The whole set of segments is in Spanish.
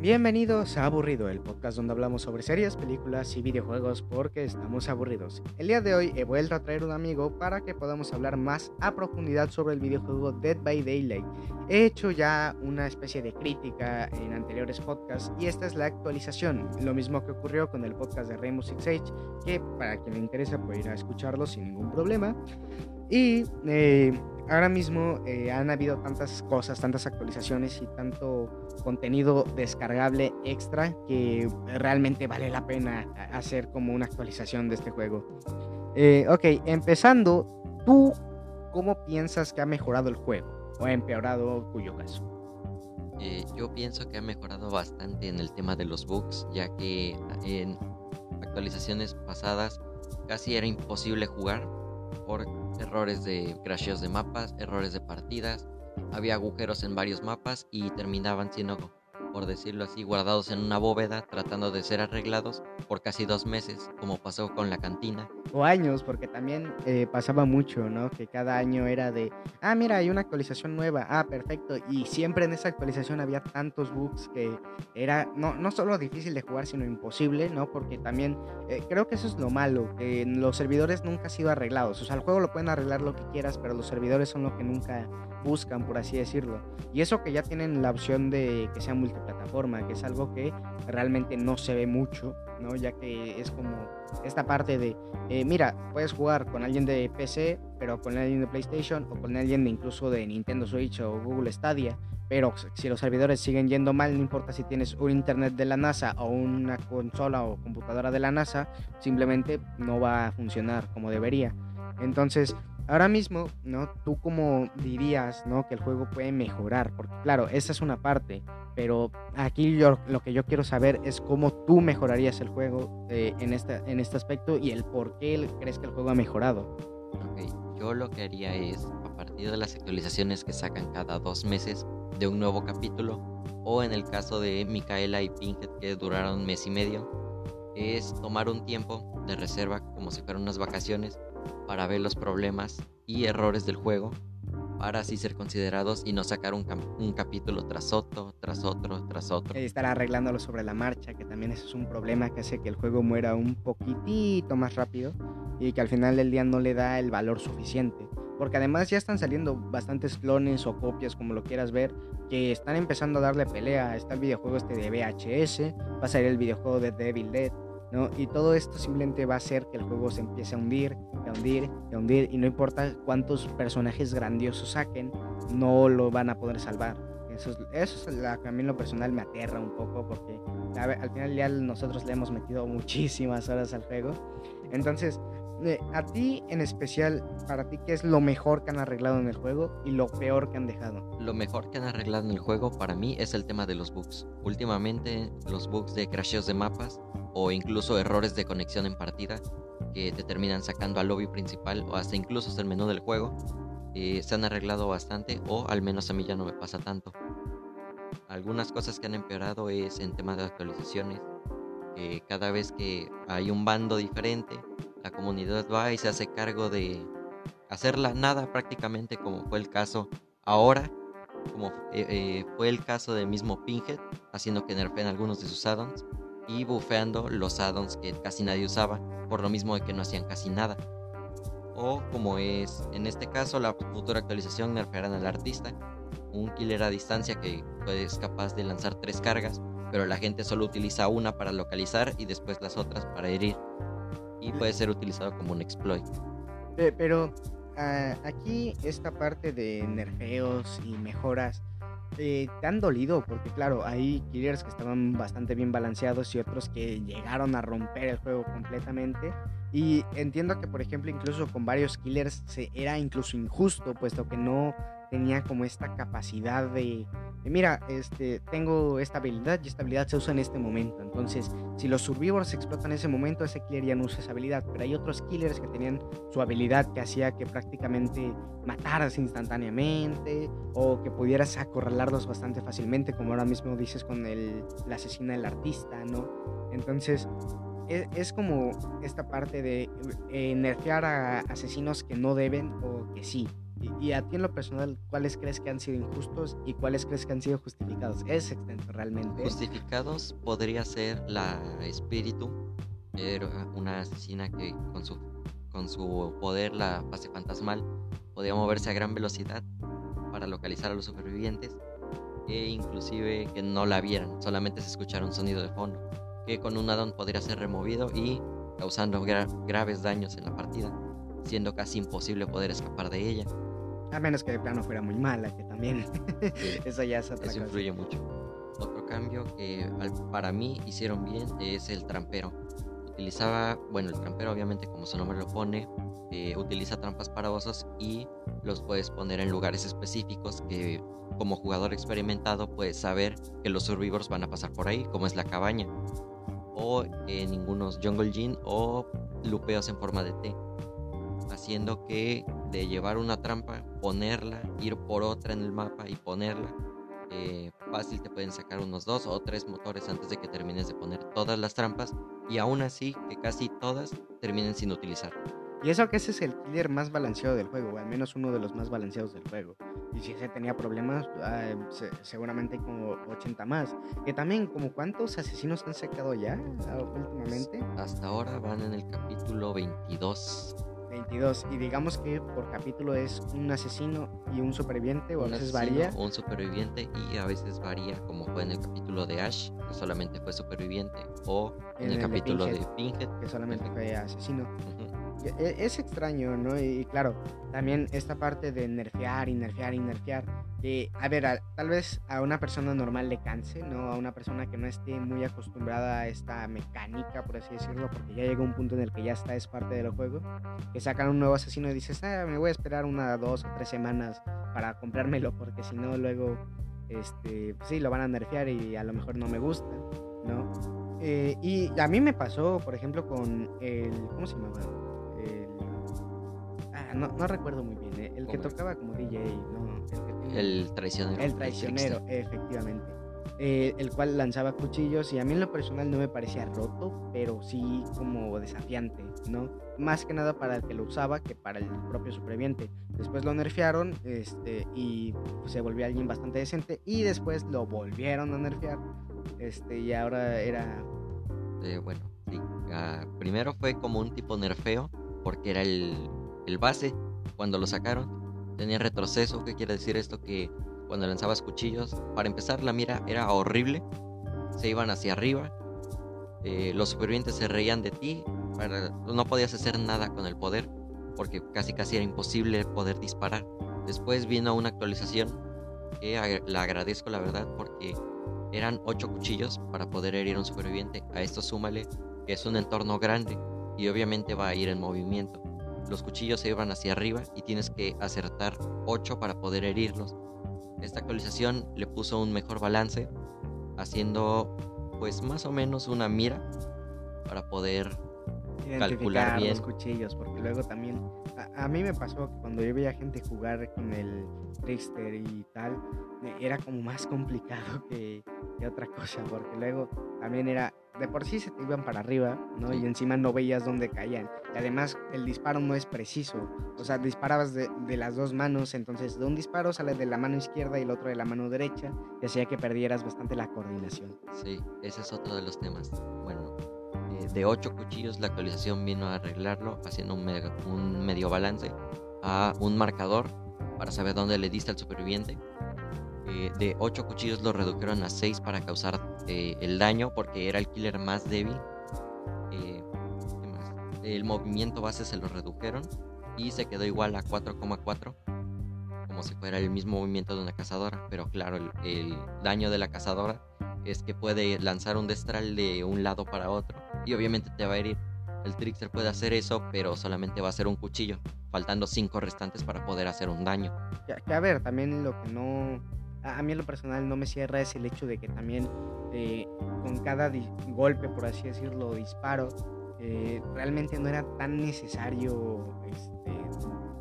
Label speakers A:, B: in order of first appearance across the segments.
A: Bienvenidos a Aburrido, el podcast donde hablamos sobre series, películas y videojuegos porque estamos aburridos. El día de hoy he vuelto a traer un amigo para que podamos hablar más a profundidad sobre el videojuego Dead by Daylight. He hecho ya una especie de crítica en anteriores podcasts y esta es la actualización, lo mismo que ocurrió con el podcast de Rainbow Six Siege, que para quien le interesa puede ir a escucharlo sin ningún problema. Y eh, ahora mismo eh, han habido tantas cosas, tantas actualizaciones y tanto contenido descargable extra que realmente vale la pena hacer como una actualización de este juego. Eh, ok, empezando, ¿tú cómo piensas que ha mejorado el juego? ¿O ha empeorado cuyo caso?
B: Eh, yo pienso que ha mejorado bastante en el tema de los bugs, ya que en actualizaciones pasadas casi era imposible jugar por errores de crasheos de mapas, errores de partidas, había agujeros en varios mapas y terminaban siendo por decirlo así, guardados en una bóveda tratando de ser arreglados por casi dos meses, como pasó con la cantina.
A: O años, porque también eh, pasaba mucho, ¿no? Que cada año era de, ah, mira, hay una actualización nueva, ah, perfecto. Y siempre en esa actualización había tantos bugs que era no, no solo difícil de jugar, sino imposible, ¿no? Porque también eh, creo que eso es lo malo, que los servidores nunca han sido arreglados. O sea, el juego lo pueden arreglar lo que quieras, pero los servidores son lo que nunca buscan, por así decirlo. Y eso que ya tienen la opción de que sea multi plataforma, que es algo que realmente no se ve mucho, ¿no? Ya que es como esta parte de, eh, mira, puedes jugar con alguien de PC, pero con alguien de PlayStation o con alguien de incluso de Nintendo Switch o Google Stadia. Pero si los servidores siguen yendo mal, no importa si tienes un internet de la NASA o una consola o computadora de la NASA, simplemente no va a funcionar como debería. Entonces, Ahora mismo, ¿no? ¿Tú cómo dirías, ¿no? Que el juego puede mejorar? Porque claro, esa es una parte, pero aquí yo, lo que yo quiero saber es cómo tú mejorarías el juego eh, en, este, en este aspecto y el por qué crees que el juego ha mejorado.
B: Ok, yo lo que haría es, a partir de las actualizaciones que sacan cada dos meses de un nuevo capítulo, o en el caso de Micaela y Pinhead que duraron un mes y medio, es tomar un tiempo de reserva como si fueran unas vacaciones para ver los problemas y errores del juego para así ser considerados y no sacar un, capítulo tras otro, tras otro, tras otro.
A: Y estar arreglándolo sobre la marcha, que también eso es un problema que hace que el juego muera un poquitito más rápido y que al final del día no le da el valor suficiente. Porque además ya están saliendo bastantes clones o copias, como lo quieras ver, que están empezando a darle pelea. Está el videojuego este de VHS, va a salir el videojuego de Devil Dead, y todo esto simplemente va a hacer que el juego se empiece a hundir, a hundir, a hundir, y no importa cuántos personajes grandiosos saquen, no lo van a poder salvar. Eso es, eso es la a mí en lo personal me aterra un poco porque al final ya nosotros le hemos metido muchísimas horas al juego. Entonces, a ti en especial, para ti, ¿qué es lo mejor que han arreglado en el juego y lo peor que han dejado?
B: Lo mejor que han arreglado en el juego para mí es el tema de los bugs. Últimamente los bugs de crasheos de mapas o incluso errores de conexión en partida que te terminan sacando al lobby principal o hasta incluso hasta el menú del juego eh, se han arreglado bastante o al menos a mí ya no me pasa tanto. Algunas cosas que han empeorado es en temas de actualizaciones. que cada vez que hay un bando diferente, la comunidad va y se hace cargo de hacerla nada prácticamente como fue el caso ahora, como eh, eh, fue el caso del mismo Pinhead, haciendo que nerfeen algunos de sus addons y bufeando los addons que casi nadie usaba, por lo mismo de que no hacían casi nada. O como es en este caso, la futura actualización nerfearán al artista, un killer a distancia que es capaz de lanzar tres cargas, pero la gente solo utiliza una para localizar y después las otras para herir. Y puede ser utilizado como un exploit.
A: Pero ah, aquí esta parte de nerfeos y mejoras eh, te han dolido, porque claro, hay killers que estaban bastante bien balanceados y otros que llegaron a romper el juego completamente. Y entiendo que, por ejemplo, incluso con varios killers se, era incluso injusto, puesto que no tenía como esta capacidad de, mira, este, tengo esta habilidad y esta habilidad se usa en este momento. Entonces, si los survivors explotan ese momento, ese killer ya no usa esa habilidad. Pero hay otros killers que tenían su habilidad que hacía que prácticamente mataras instantáneamente o que pudieras acorralarlos bastante fácilmente, como ahora mismo dices con el, la asesina del artista, ¿no? Entonces, e, es, como esta parte de eh, a asesinos que no deben o que sí. Y, a ti en lo personal, ¿cuáles crees que han sido injustos y cuáles crees que han sido justificados? Es extenso realmente.
B: Justificados podría ser la espíritu, era una asesina que con su, con su poder, la fase fantasmal, podía moverse a gran velocidad para localizar a los supervivientes e inclusive que no la vieran, solamente se escuchara un sonido de fondo, que con un addon podría ser removido y causando graves daños en la partida, siendo casi imposible poder escapar de ella.
A: A menos que de plano fuera muy mala, que también eso ya es otra
B: Eso influye mucho. Otro cambio que para mí hicieron bien es el trampero. Utilizaba, bueno, el trampero obviamente como su nombre lo pone, eh, utiliza trampas para osos y los puedes poner en lugares específicos que como jugador experimentado puedes saber que los survivors van a pasar por ahí, como es la cabaña o en ningunos jungle gin o lupeos en forma de T, haciendo que de llevar una trampa, ponerla, ir por otra en el mapa y ponerla, eh, fácil te pueden sacar unos dos o tres motores antes de que termines de poner todas las trampas y aún así que casi todas terminen sin utilizar.
A: Y eso que ese es el killer más balanceado del juego, o al menos uno de los más balanceados del juego. Y si ese tenía problemas, seguramente hay como 80 más. Que también, como cuántos asesinos han sacado ya ah, últimamente.
B: Hasta ahora van en el capítulo 22.
A: 22. Y digamos que por capítulo es un asesino y un superviviente, o a veces varía.
B: Un superviviente y a veces varía, como fue en el capítulo de Ash, que solamente fue superviviente, o en, el, capítulo de Pinhead,
A: que solamente fue asesino. Es extraño, ¿no? Y, claro, también esta parte de nerfear y nerfear y nerfear. a ver, tal vez a una persona normal le canse, ¿no? A una persona que no esté muy acostumbrada a esta mecánica, por así decirlo, porque ya llega un punto en el que ya está, es parte del juego. Que sacan un nuevo asesino y dices, ah, me voy a esperar una, dos o tres semanas para comprármelo, porque si no, luego, este, pues sí, lo van a nerfear y a lo mejor no me gusta, ¿no? Eh, y a mí me pasó, por ejemplo, con el. ¿Cómo se llamaba? Ah, no, no, recuerdo muy bien, ¿eh? el que tocaba como DJ, ¿no?
B: El, traicionero.
A: El traicionero, efectivamente. Eh, el cual lanzaba cuchillos y a mí en lo personal no me parecía roto, pero sí como desafiante, ¿no? Más que nada para el que lo usaba que para el propio superviviente. Después lo nerfearon este, y se volvió alguien bastante decente y después lo volvieron a nerfear este, y ahora era...
B: Eh, bueno, sí. Ah, primero fue como un tipo nerfeo porque era el, el base cuando lo sacaron. Tenía retroceso, ¿qué quiere decir esto? Que cuando lanzabas cuchillos, para empezar la mira era horrible, se iban hacia arriba, eh, los supervivientes se reían de ti, no podías hacer nada con el poder, porque casi casi era imposible poder disparar. Después vino una actualización que la agradezco la verdad porque eran 8 cuchillos para poder herir a un superviviente. A esto súmale que es un entorno grande y obviamente va a ir en movimiento. Los cuchillos se iban hacia arriba y tienes que acertar 8 para poder herirlos. Esta actualización le puso un mejor balance, haciendo pues más o menos una mira para poder calcular bien
A: los cuchillos, porque luego también a, mí me pasó que cuando yo veía gente jugar con el Trickster y tal, era como más complicado que, que otra cosa, porque luego también era de por sí se te iban para arriba, ¿no? Y encima no veías dónde caían. Y además el disparo no es preciso. O sea, disparabas de, las dos manos, entonces de un disparo sale de la mano izquierda y el otro de la mano derecha, y hacía que perdieras bastante la coordinación.
B: Sí, ese es otro de los temas. Bueno, eh, de ocho cuchillos la actualización vino a arreglarlo, haciendo un, medio balance a un marcador para saber dónde le diste al superviviente. Eh, de 8 cuchillos lo redujeron a 6 para causar eh, el daño porque era el killer más débil. El movimiento base se lo redujeron y se quedó igual a 4,4 como si fuera el mismo movimiento de una cazadora. Pero claro, el, daño de la cazadora es que puede lanzar un destral de un lado para otro y obviamente te va a herir. El Trickster puede hacer eso, pero solamente va a ser un cuchillo, faltando 5 restantes para poder hacer un daño.
A: que a ver, también lo que no a mí en lo personal no me cierra es el hecho de que también eh, con cada golpe, por así decirlo, disparo, eh, realmente no era tan necesario, este,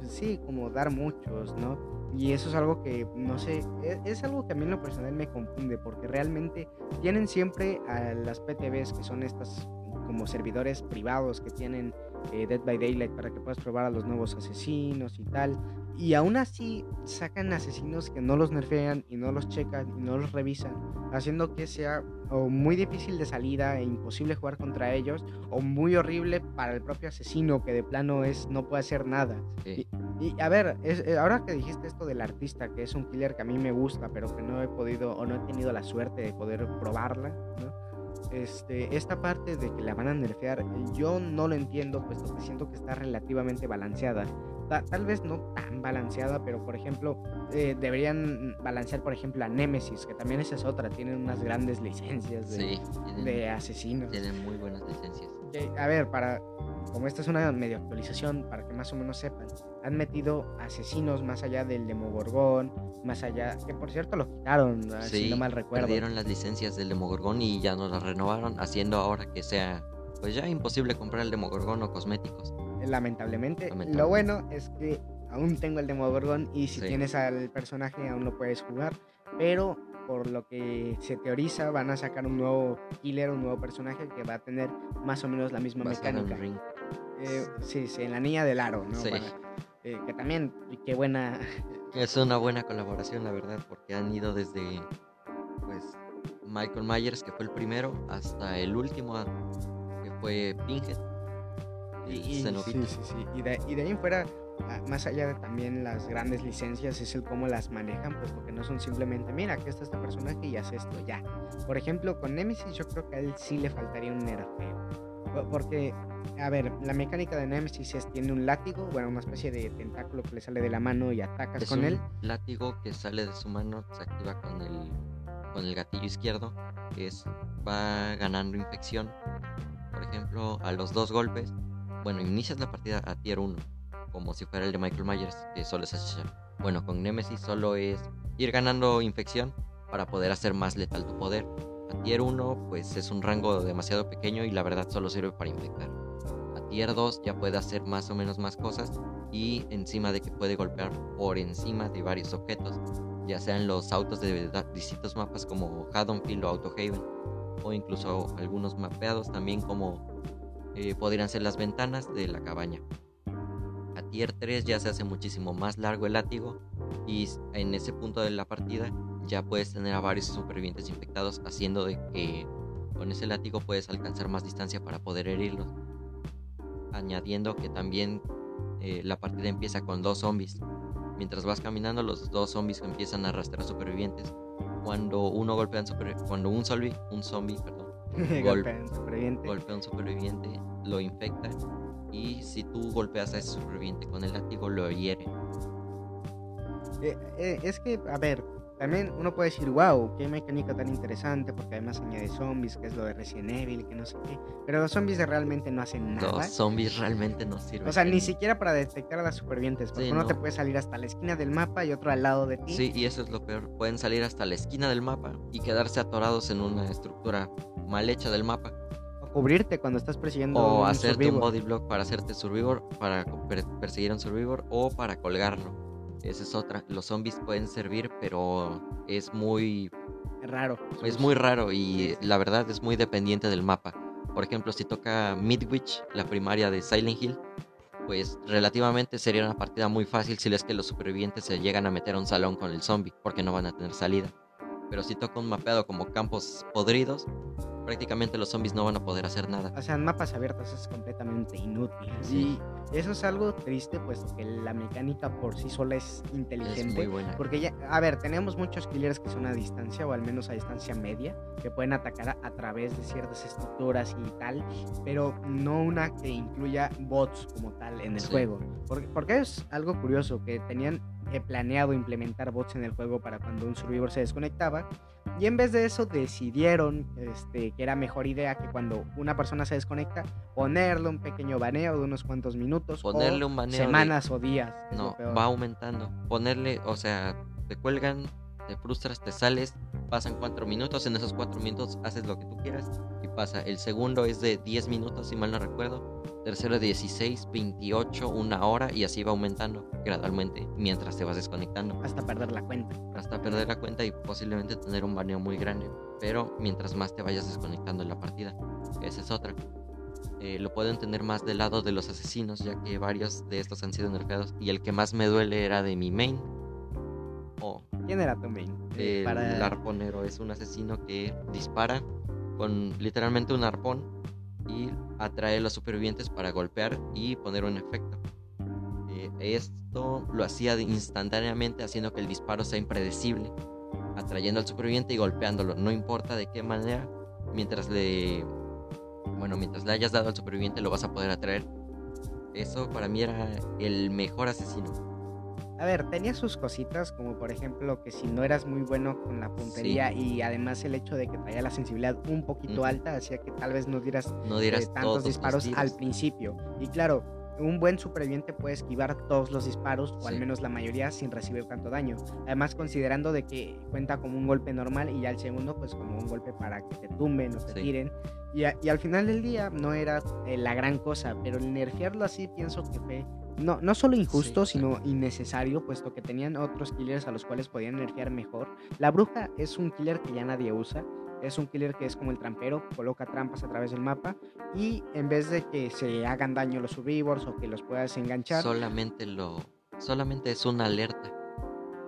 A: sí, como dar muchos, ¿no? Y eso es algo que, no sé, es, es, algo que a mí en lo personal me confunde, porque realmente tienen siempre a las PTBs, que son estas como servidores privados que tienen eh, Dead by Daylight para que puedas probar a los nuevos asesinos y tal. Y aún así sacan asesinos que no los nerfean y no los checan y no los revisan, haciendo que sea o muy difícil de salida e imposible jugar contra ellos, o muy horrible para el propio asesino que de plano es no puede hacer nada. Y, a ver, es, eh, ahora que dijiste esto del artista, que es un killer que a mí me gusta, pero que no he podido o no he tenido la suerte de poder probarla, ¿no? Este, esta parte de que la van a nerfear, yo no lo entiendo, puesto que siento que está relativamente balanceada tal vez no tan balanceada, pero por ejemplo, eh, deberían balancear, por ejemplo, a Nemesis, que también esa es otra, tienen unas grandes licencias de, de asesinos.
B: Tienen muy buenas licencias.
A: a ver, para, como esta es una medio actualización, para que más o menos sepan, han metido asesinos más allá del Demogorgón, más allá, que por cierto lo quitaron, ah, si no mal recuerdo.
B: Perdieron las licencias del Demogorgón y ya no las renovaron, haciendo ahora que sea, pues ya imposible comprar el Demogorgón o cosméticos
A: lamentablemente. Lo bueno es que aún tengo el Demogorgon y si tienes al personaje aún lo puedes jugar, pero por lo que se teoriza van a sacar un nuevo killer, un nuevo personaje que va a tener más o menos la misma mecánica. Eh, sí, sí, en la niña del aro, ¿no? Eh, que también, qué buena...
B: Es una buena colaboración, la verdad, porque han ido desde, pues, Michael Myers, que fue el primero, hasta el último, que fue Pinhead
A: y, sí, sí, sí. Y de, y de ahí en fuera, ah, más allá de también las grandes licencias, es el cómo las manejan, pues porque no son simplemente, mira, aquí está este personaje y hace esto, ya. Por ejemplo, con Nemesis yo creo que a él sí le faltaría un nerfeo. Porque, a ver, la mecánica de Nemesis es, tiene un látigo, bueno, una especie de tentáculo que le sale de la mano y atacas con él.
B: látigo que sale de su mano, se activa con el, con el gatillo izquierdo, que es, va ganando infección. Por ejemplo, a los dos golpes bueno, inicias la partida a tier 1, como si fuera el de Michael Myers, que solo es así. Bueno, con Nemesis solo es ir ganando infección para poder hacer más letal tu poder. A tier 1, pues es un rango demasiado pequeño y la verdad solo sirve para infectar. A tier 2 ya puede hacer más o menos más cosas y encima de que puede golpear por encima de varios objetos, ya sean los autos de distintos mapas como Haddonfield o Autohaven, o incluso algunos mapeados también como eh, podrían ser las ventanas de la cabaña. A tier 3 ya se hace muchísimo más largo el látigo y en ese punto de la partida ya puedes tener a varios supervivientes infectados haciendo de que con ese látigo puedes alcanzar más distancia para poder herirlos. Añadiendo que también eh, la partida empieza con dos zombies. Mientras vas caminando los dos zombies empiezan a arrastrar supervivientes. Cuando uno golpea cuando un zombie, un zombie, perdón, golpea a un superviviente. Golpea un superviviente, lo infecta y si tú golpeas a ese superviviente con el látigo lo hiere.
A: Eh, eh, es que, a ver, también uno puede decir, wow, qué mecánica tan interesante, porque además añade zombies, que es lo de Resident Evil, que no sé qué. Pero los zombies realmente no hacen nada.
B: Los zombies realmente no sirven.
A: O sea, ni siquiera para detectar a las supervivientes, porque uno te puede salir hasta la esquina del mapa y otro al lado de ti.
B: Sí, y eso es lo peor. Pueden salir hasta la esquina del mapa y quedarse atorados en una estructura mal hecha del mapa.
A: Cubrirte cuando estás persiguiendo
B: O hacerte un body block para hacerte survivor, para perseguir a un survivor o para colgarlo. Esa es otra. Los zombies pueden servir, pero es muy
A: raro.
B: Es muy raro y la verdad es muy dependiente del mapa. Por ejemplo, si toca Midwich, la primaria de Silent Hill, pues relativamente sería una partida muy fácil si es que los supervivientes se llegan a meter a un salón con el zombie, porque no van a tener salida. Pero si toca un mapeado como campos podridos, prácticamente los zombies no van a poder hacer nada.
A: O sea, en mapas abiertos es completamente inútil. Y eso es algo triste, pues que la mecánica por sí sola es inteligente. Es muy buena. Porque ya, a ver, tenemos muchos killers que son a distancia o al menos a distancia media, que pueden atacar a, través de ciertas estructuras y tal, pero no una que incluya bots como tal en el juego. Porque, porque es algo curioso, que tenían planeado implementar bots en el juego para cuando un survivor se desconectaba. Y en vez de eso decidieron este, que era mejor idea que cuando una persona se desconecta, ponerle un pequeño baneo de unos cuantos minutos.
B: Ponerle un baneo.
A: Semanas o días.
B: No, va aumentando. Ponerle, o sea, te cuelgan, te frustras, te sales, pasan cuatro minutos, en esos cuatro minutos haces lo que tú quieras pasa. El segundo es de 10 minutos, si mal no recuerdo tercero 16, 28, una hora y así va aumentando gradualmente mientras te vas desconectando.
A: Hasta perder la cuenta.
B: Hasta perder la cuenta y posiblemente tener un baneo muy grande. Pero mientras más te vayas desconectando en la partida. Esa es otra. eh, lo puedo entender más del lado de los asesinos, ya que varios de estos han sido nerfeados. Y el que más me duele era de mi main.
A: Oh, ¿Quién era tu main?
B: El Para... arponero es un asesino que dispara con literalmente un arpón y atrae a los supervivientes para golpear y poner un efecto. Eh, esto lo hacía instantáneamente haciendo que el disparo sea impredecible, atrayendo al superviviente y golpeándolo, no importa de qué manera, mientras le bueno, mientras le hayas dado al superviviente lo vas a poder atraer. Eso para mí era el mejor asesino.
A: A ver, tenía sus cositas, como por ejemplo que si no eras muy bueno con la puntería y además el hecho de que traía la sensibilidad un poquito alta hacía que tal vez no dieras,
B: no dieras
A: eh, tantos disparos al principio. Y claro, un buen superviviente puede esquivar todos los disparos, o al menos la mayoría, sin recibir tanto daño. Además, considerando de que cuenta como un golpe normal y ya el segundo, pues como un golpe para que te tumben o te tiren. Y, al final del día no era eh, la gran cosa, pero el nerfearlo así pienso que fue no, no solo injusto, sino innecesario, puesto que tenían otros killers a los cuales podían nerfear mejor. La bruja es un killer que ya nadie usa, es un killer que es como el trampero, coloca trampas a través del mapa y en vez de que se hagan daño los survivors o que los puedas enganchar,
B: solamente lo solamente es una alerta.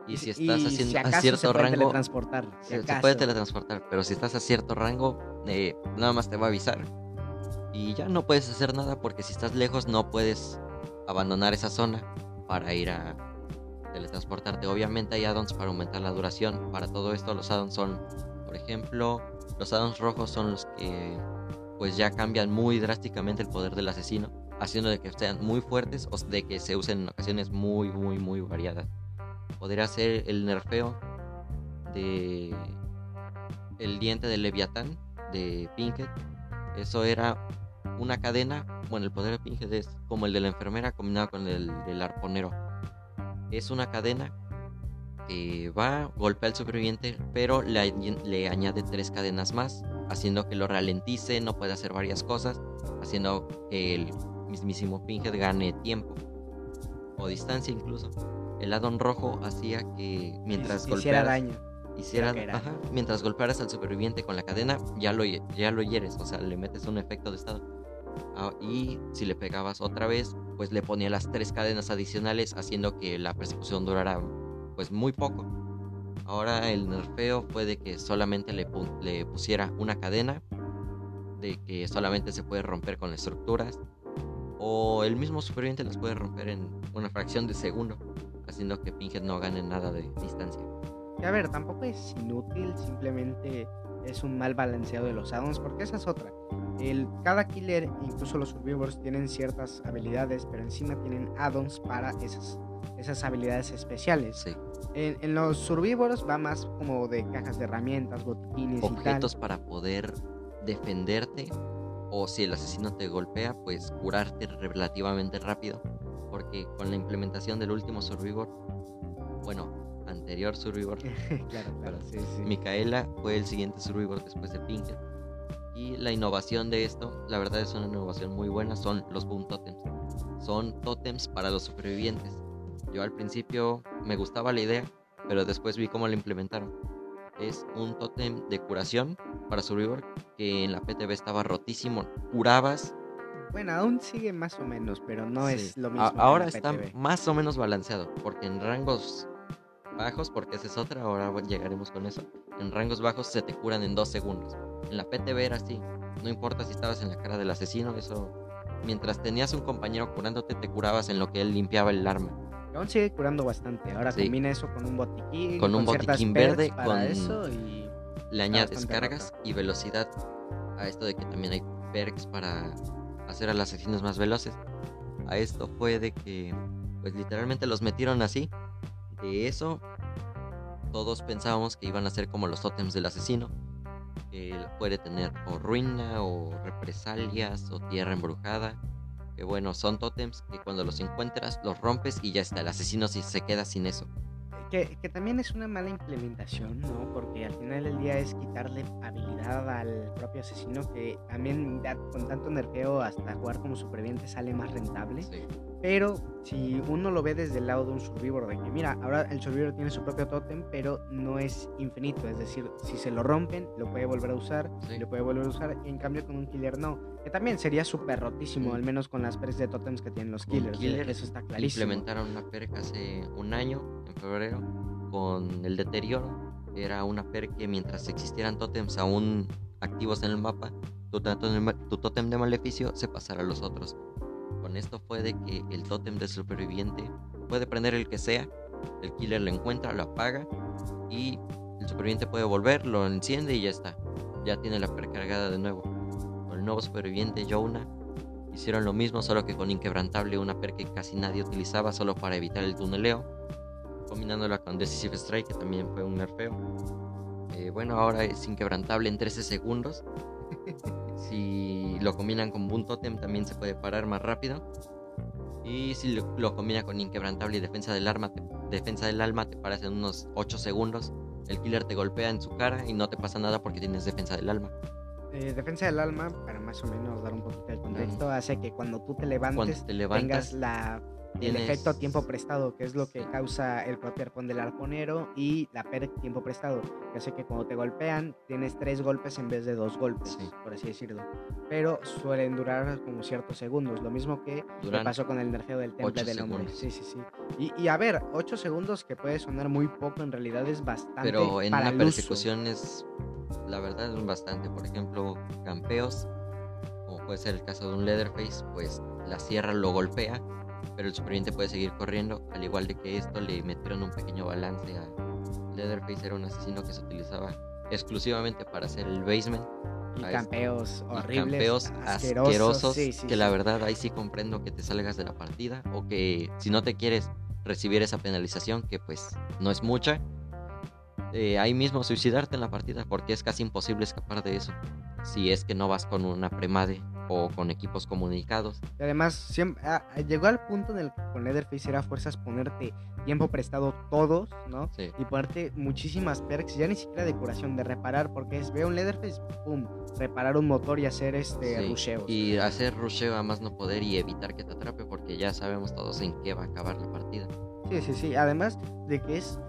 B: Y si estás haciendo a cierto se puede rango,
A: teletransportar,
B: se, puede teletransportar, pero si estás a cierto rango, eh, nada más te va a avisar. Y ya no puedes hacer nada porque si estás lejos no puedes abandonar esa zona para ir a teletransportarte. Obviamente hay addons para aumentar la duración. Para todo esto los addons son por ejemplo, los addons rojos son los que pues ya cambian muy drásticamente el poder del asesino, haciendo de que sean muy fuertes o de que se usen en ocasiones muy, muy, muy variadas. Podría ser el nerfeo de el diente del Leviatán de Pinkett. Eso era una cadena. Bueno, el poder de Pinkett es como el de la enfermera combinado con el del arponero. Es una cadena va, golpea al superviviente, pero le, le, añade tres cadenas más, haciendo que lo ralentice, no puede hacer varias cosas, haciendo que el mismísimo Pinhead gane tiempo o distancia incluso. El addon rojo hacía que mientras
A: hiciera daño.
B: Hiciera, mientras golpearas al superviviente con la cadena, ya lo, ya lo hieres, o sea, le metes un efecto de estado. Ah, y si le pegabas otra vez, pues le ponía las tres cadenas adicionales, haciendo que la persecución durara pues muy poco. Ahora el nerfeo fue de que solamente le, le pusiera una cadena, de que solamente se puede romper con estructuras, o el mismo superviviente las puede romper en una fracción de segundo, haciendo que Pinhead no gane nada de distancia.
A: A ver, tampoco es inútil, simplemente es un mal balanceado de los addons, porque esa es otra. El, cada killer, incluso los survivors, tienen ciertas habilidades, pero encima tienen addons para esas esas habilidades especiales. En, los survivors va más como de cajas de herramientas, botiquines
B: Objetos para poder defenderte o si el asesino te golpea, pues curarte relativamente rápido. Porque con la implementación del último survivor, bueno, anterior survivor,
A: claro, claro, sí, sí.
B: Micaela fue el siguiente survivor después de Pinkett. Y la innovación de esto, la verdad es una innovación muy buena, son los boom totems. Son totems para los supervivientes. Yo al principio me gustaba la idea, pero después vi cómo la implementaron. Es un tótem de curación para Survivor que en la PTB estaba rotísimo. Curabas.
A: Bueno, aún sigue más o menos, pero no es lo mismo.
B: ahora está más o menos balanceado, porque en rangos bajos, porque esa es otra, ahora llegaremos con eso. En rangos bajos se te curan en dos segundos. En la PTB era así. No importa si estabas en la cara del asesino, eso. Mientras tenías un compañero curándote, te curabas en lo que él limpiaba el arma.
A: Aún sigue curando bastante. Ahora combina eso con un botiquín.
B: Con un botiquín verde, con
A: eso y
B: le añades cargas y velocidad a esto de que también hay perks para hacer a los asesinos más veloces. A esto fue de que, pues literalmente los metieron así. De eso, todos pensábamos que iban a ser como los tótems del asesino. Que puede tener o ruina, o represalias, o tierra embrujada bueno, son tótems que cuando los encuentras los rompes y ya está, el asesino se queda sin eso.
A: Que, también es una mala implementación, ¿no? Porque al final del día es quitarle habilidad al propio asesino, que también con tanto nerfeo hasta jugar como superviviente sale más rentable. Pero si uno lo ve desde el lado de un Survivor, de que mira, ahora el Survivor tiene su propio tótem, pero no es infinito. Es decir, si se lo rompen, lo puede volver a usar,
B: Sí.
A: lo puede volver a usar. Y en cambio, con un killer no. Que también sería súper rotísimo,
B: Mm.
A: al menos con las perks de tótems que tienen los killers. ¿eh?
B: killer
A: Eso está clarísimo.
B: Implementaron una perk hace un año, en febrero, con el deterioro. Era una perk que mientras existieran tótems aún activos en el mapa, tu tótem, tu tótem de maleficio se pasara a los otros. Con esto fue de que el tótem del superviviente puede prender el que sea, el killer lo encuentra, lo apaga y el superviviente puede volver, lo enciende y ya está. Ya tiene la perk cargada de nuevo. Con el nuevo superviviente Jonah hicieron lo mismo, solo que con Inquebrantable, una perk que casi nadie utilizaba solo para evitar el tuneleo, combinándola con Decisive Strike, que también fue un nerfeo. Eh, bueno, ahora es Inquebrantable en 13 segundos. si lo combinan con Boon Totem, también se puede parar más rápido. Y si lo, lo combina con Inquebrantable y Defensa del, arma, te- defensa del Alma, te paras en unos 8 segundos. El killer te golpea en su cara y no te pasa nada porque tienes Defensa del Alma.
A: Eh, defensa del alma, para más o menos dar un poquito de contexto, hace que cuando tú te levantes, tengas
B: levantas,
A: el efecto tiempo prestado, que es lo que causa el propio arpón del arponero, y la perk tiempo prestado, que hace que cuando te golpean tienes tres golpes en vez de dos golpes,
B: Sí.
A: por así decirlo. Pero suelen durar como ciertos segundos, lo mismo que
B: duran
A: pasó con el nerfeo del temple del hombre.
B: segundos.
A: Sí, sí, sí. Y, y a ver, 8 segundos que puede sonar muy poco, en realidad es bastante.
B: Pero en
A: para
B: una persecución es, la verdad, es bastante. Por ejemplo, campeos, como puede ser el caso de un Leatherface, pues la sierra lo golpea, pero el superviviente puede seguir corriendo. Al igual de que esto le metieron un pequeño balance a Leatherface, era un asesino que se utilizaba exclusivamente para hacer el basement.
A: Y campeos
B: y
A: horribles.
B: campeos
A: asquerosos.
B: asquerosos,
A: sí, sí,
B: que
A: sí.
B: la verdad ahí sí comprendo que te salgas de la partida o que si no te quieres recibir esa penalización, que pues no es mucha, eh, ahí mismo suicidarte en la partida porque es casi imposible escapar de eso si es que no vas con una premade o con equipos comunicados.
A: Y además, siempre, ah, llegó al punto en el que con Leatherface era fuerzas ponerte tiempo prestado todos, ¿no?
B: Sí.
A: Y ponerte muchísimas perks, ya ni siquiera de curación, de reparar, porque es, veo un Leatherface, pum, reparar un motor y hacer este
B: Sí,
A: rusheos.
B: Y hacer rusheo a más no poder y evitar que te atrape porque ya sabemos todos en qué va a acabar la partida.
A: Sí, sí, sí. Además de que es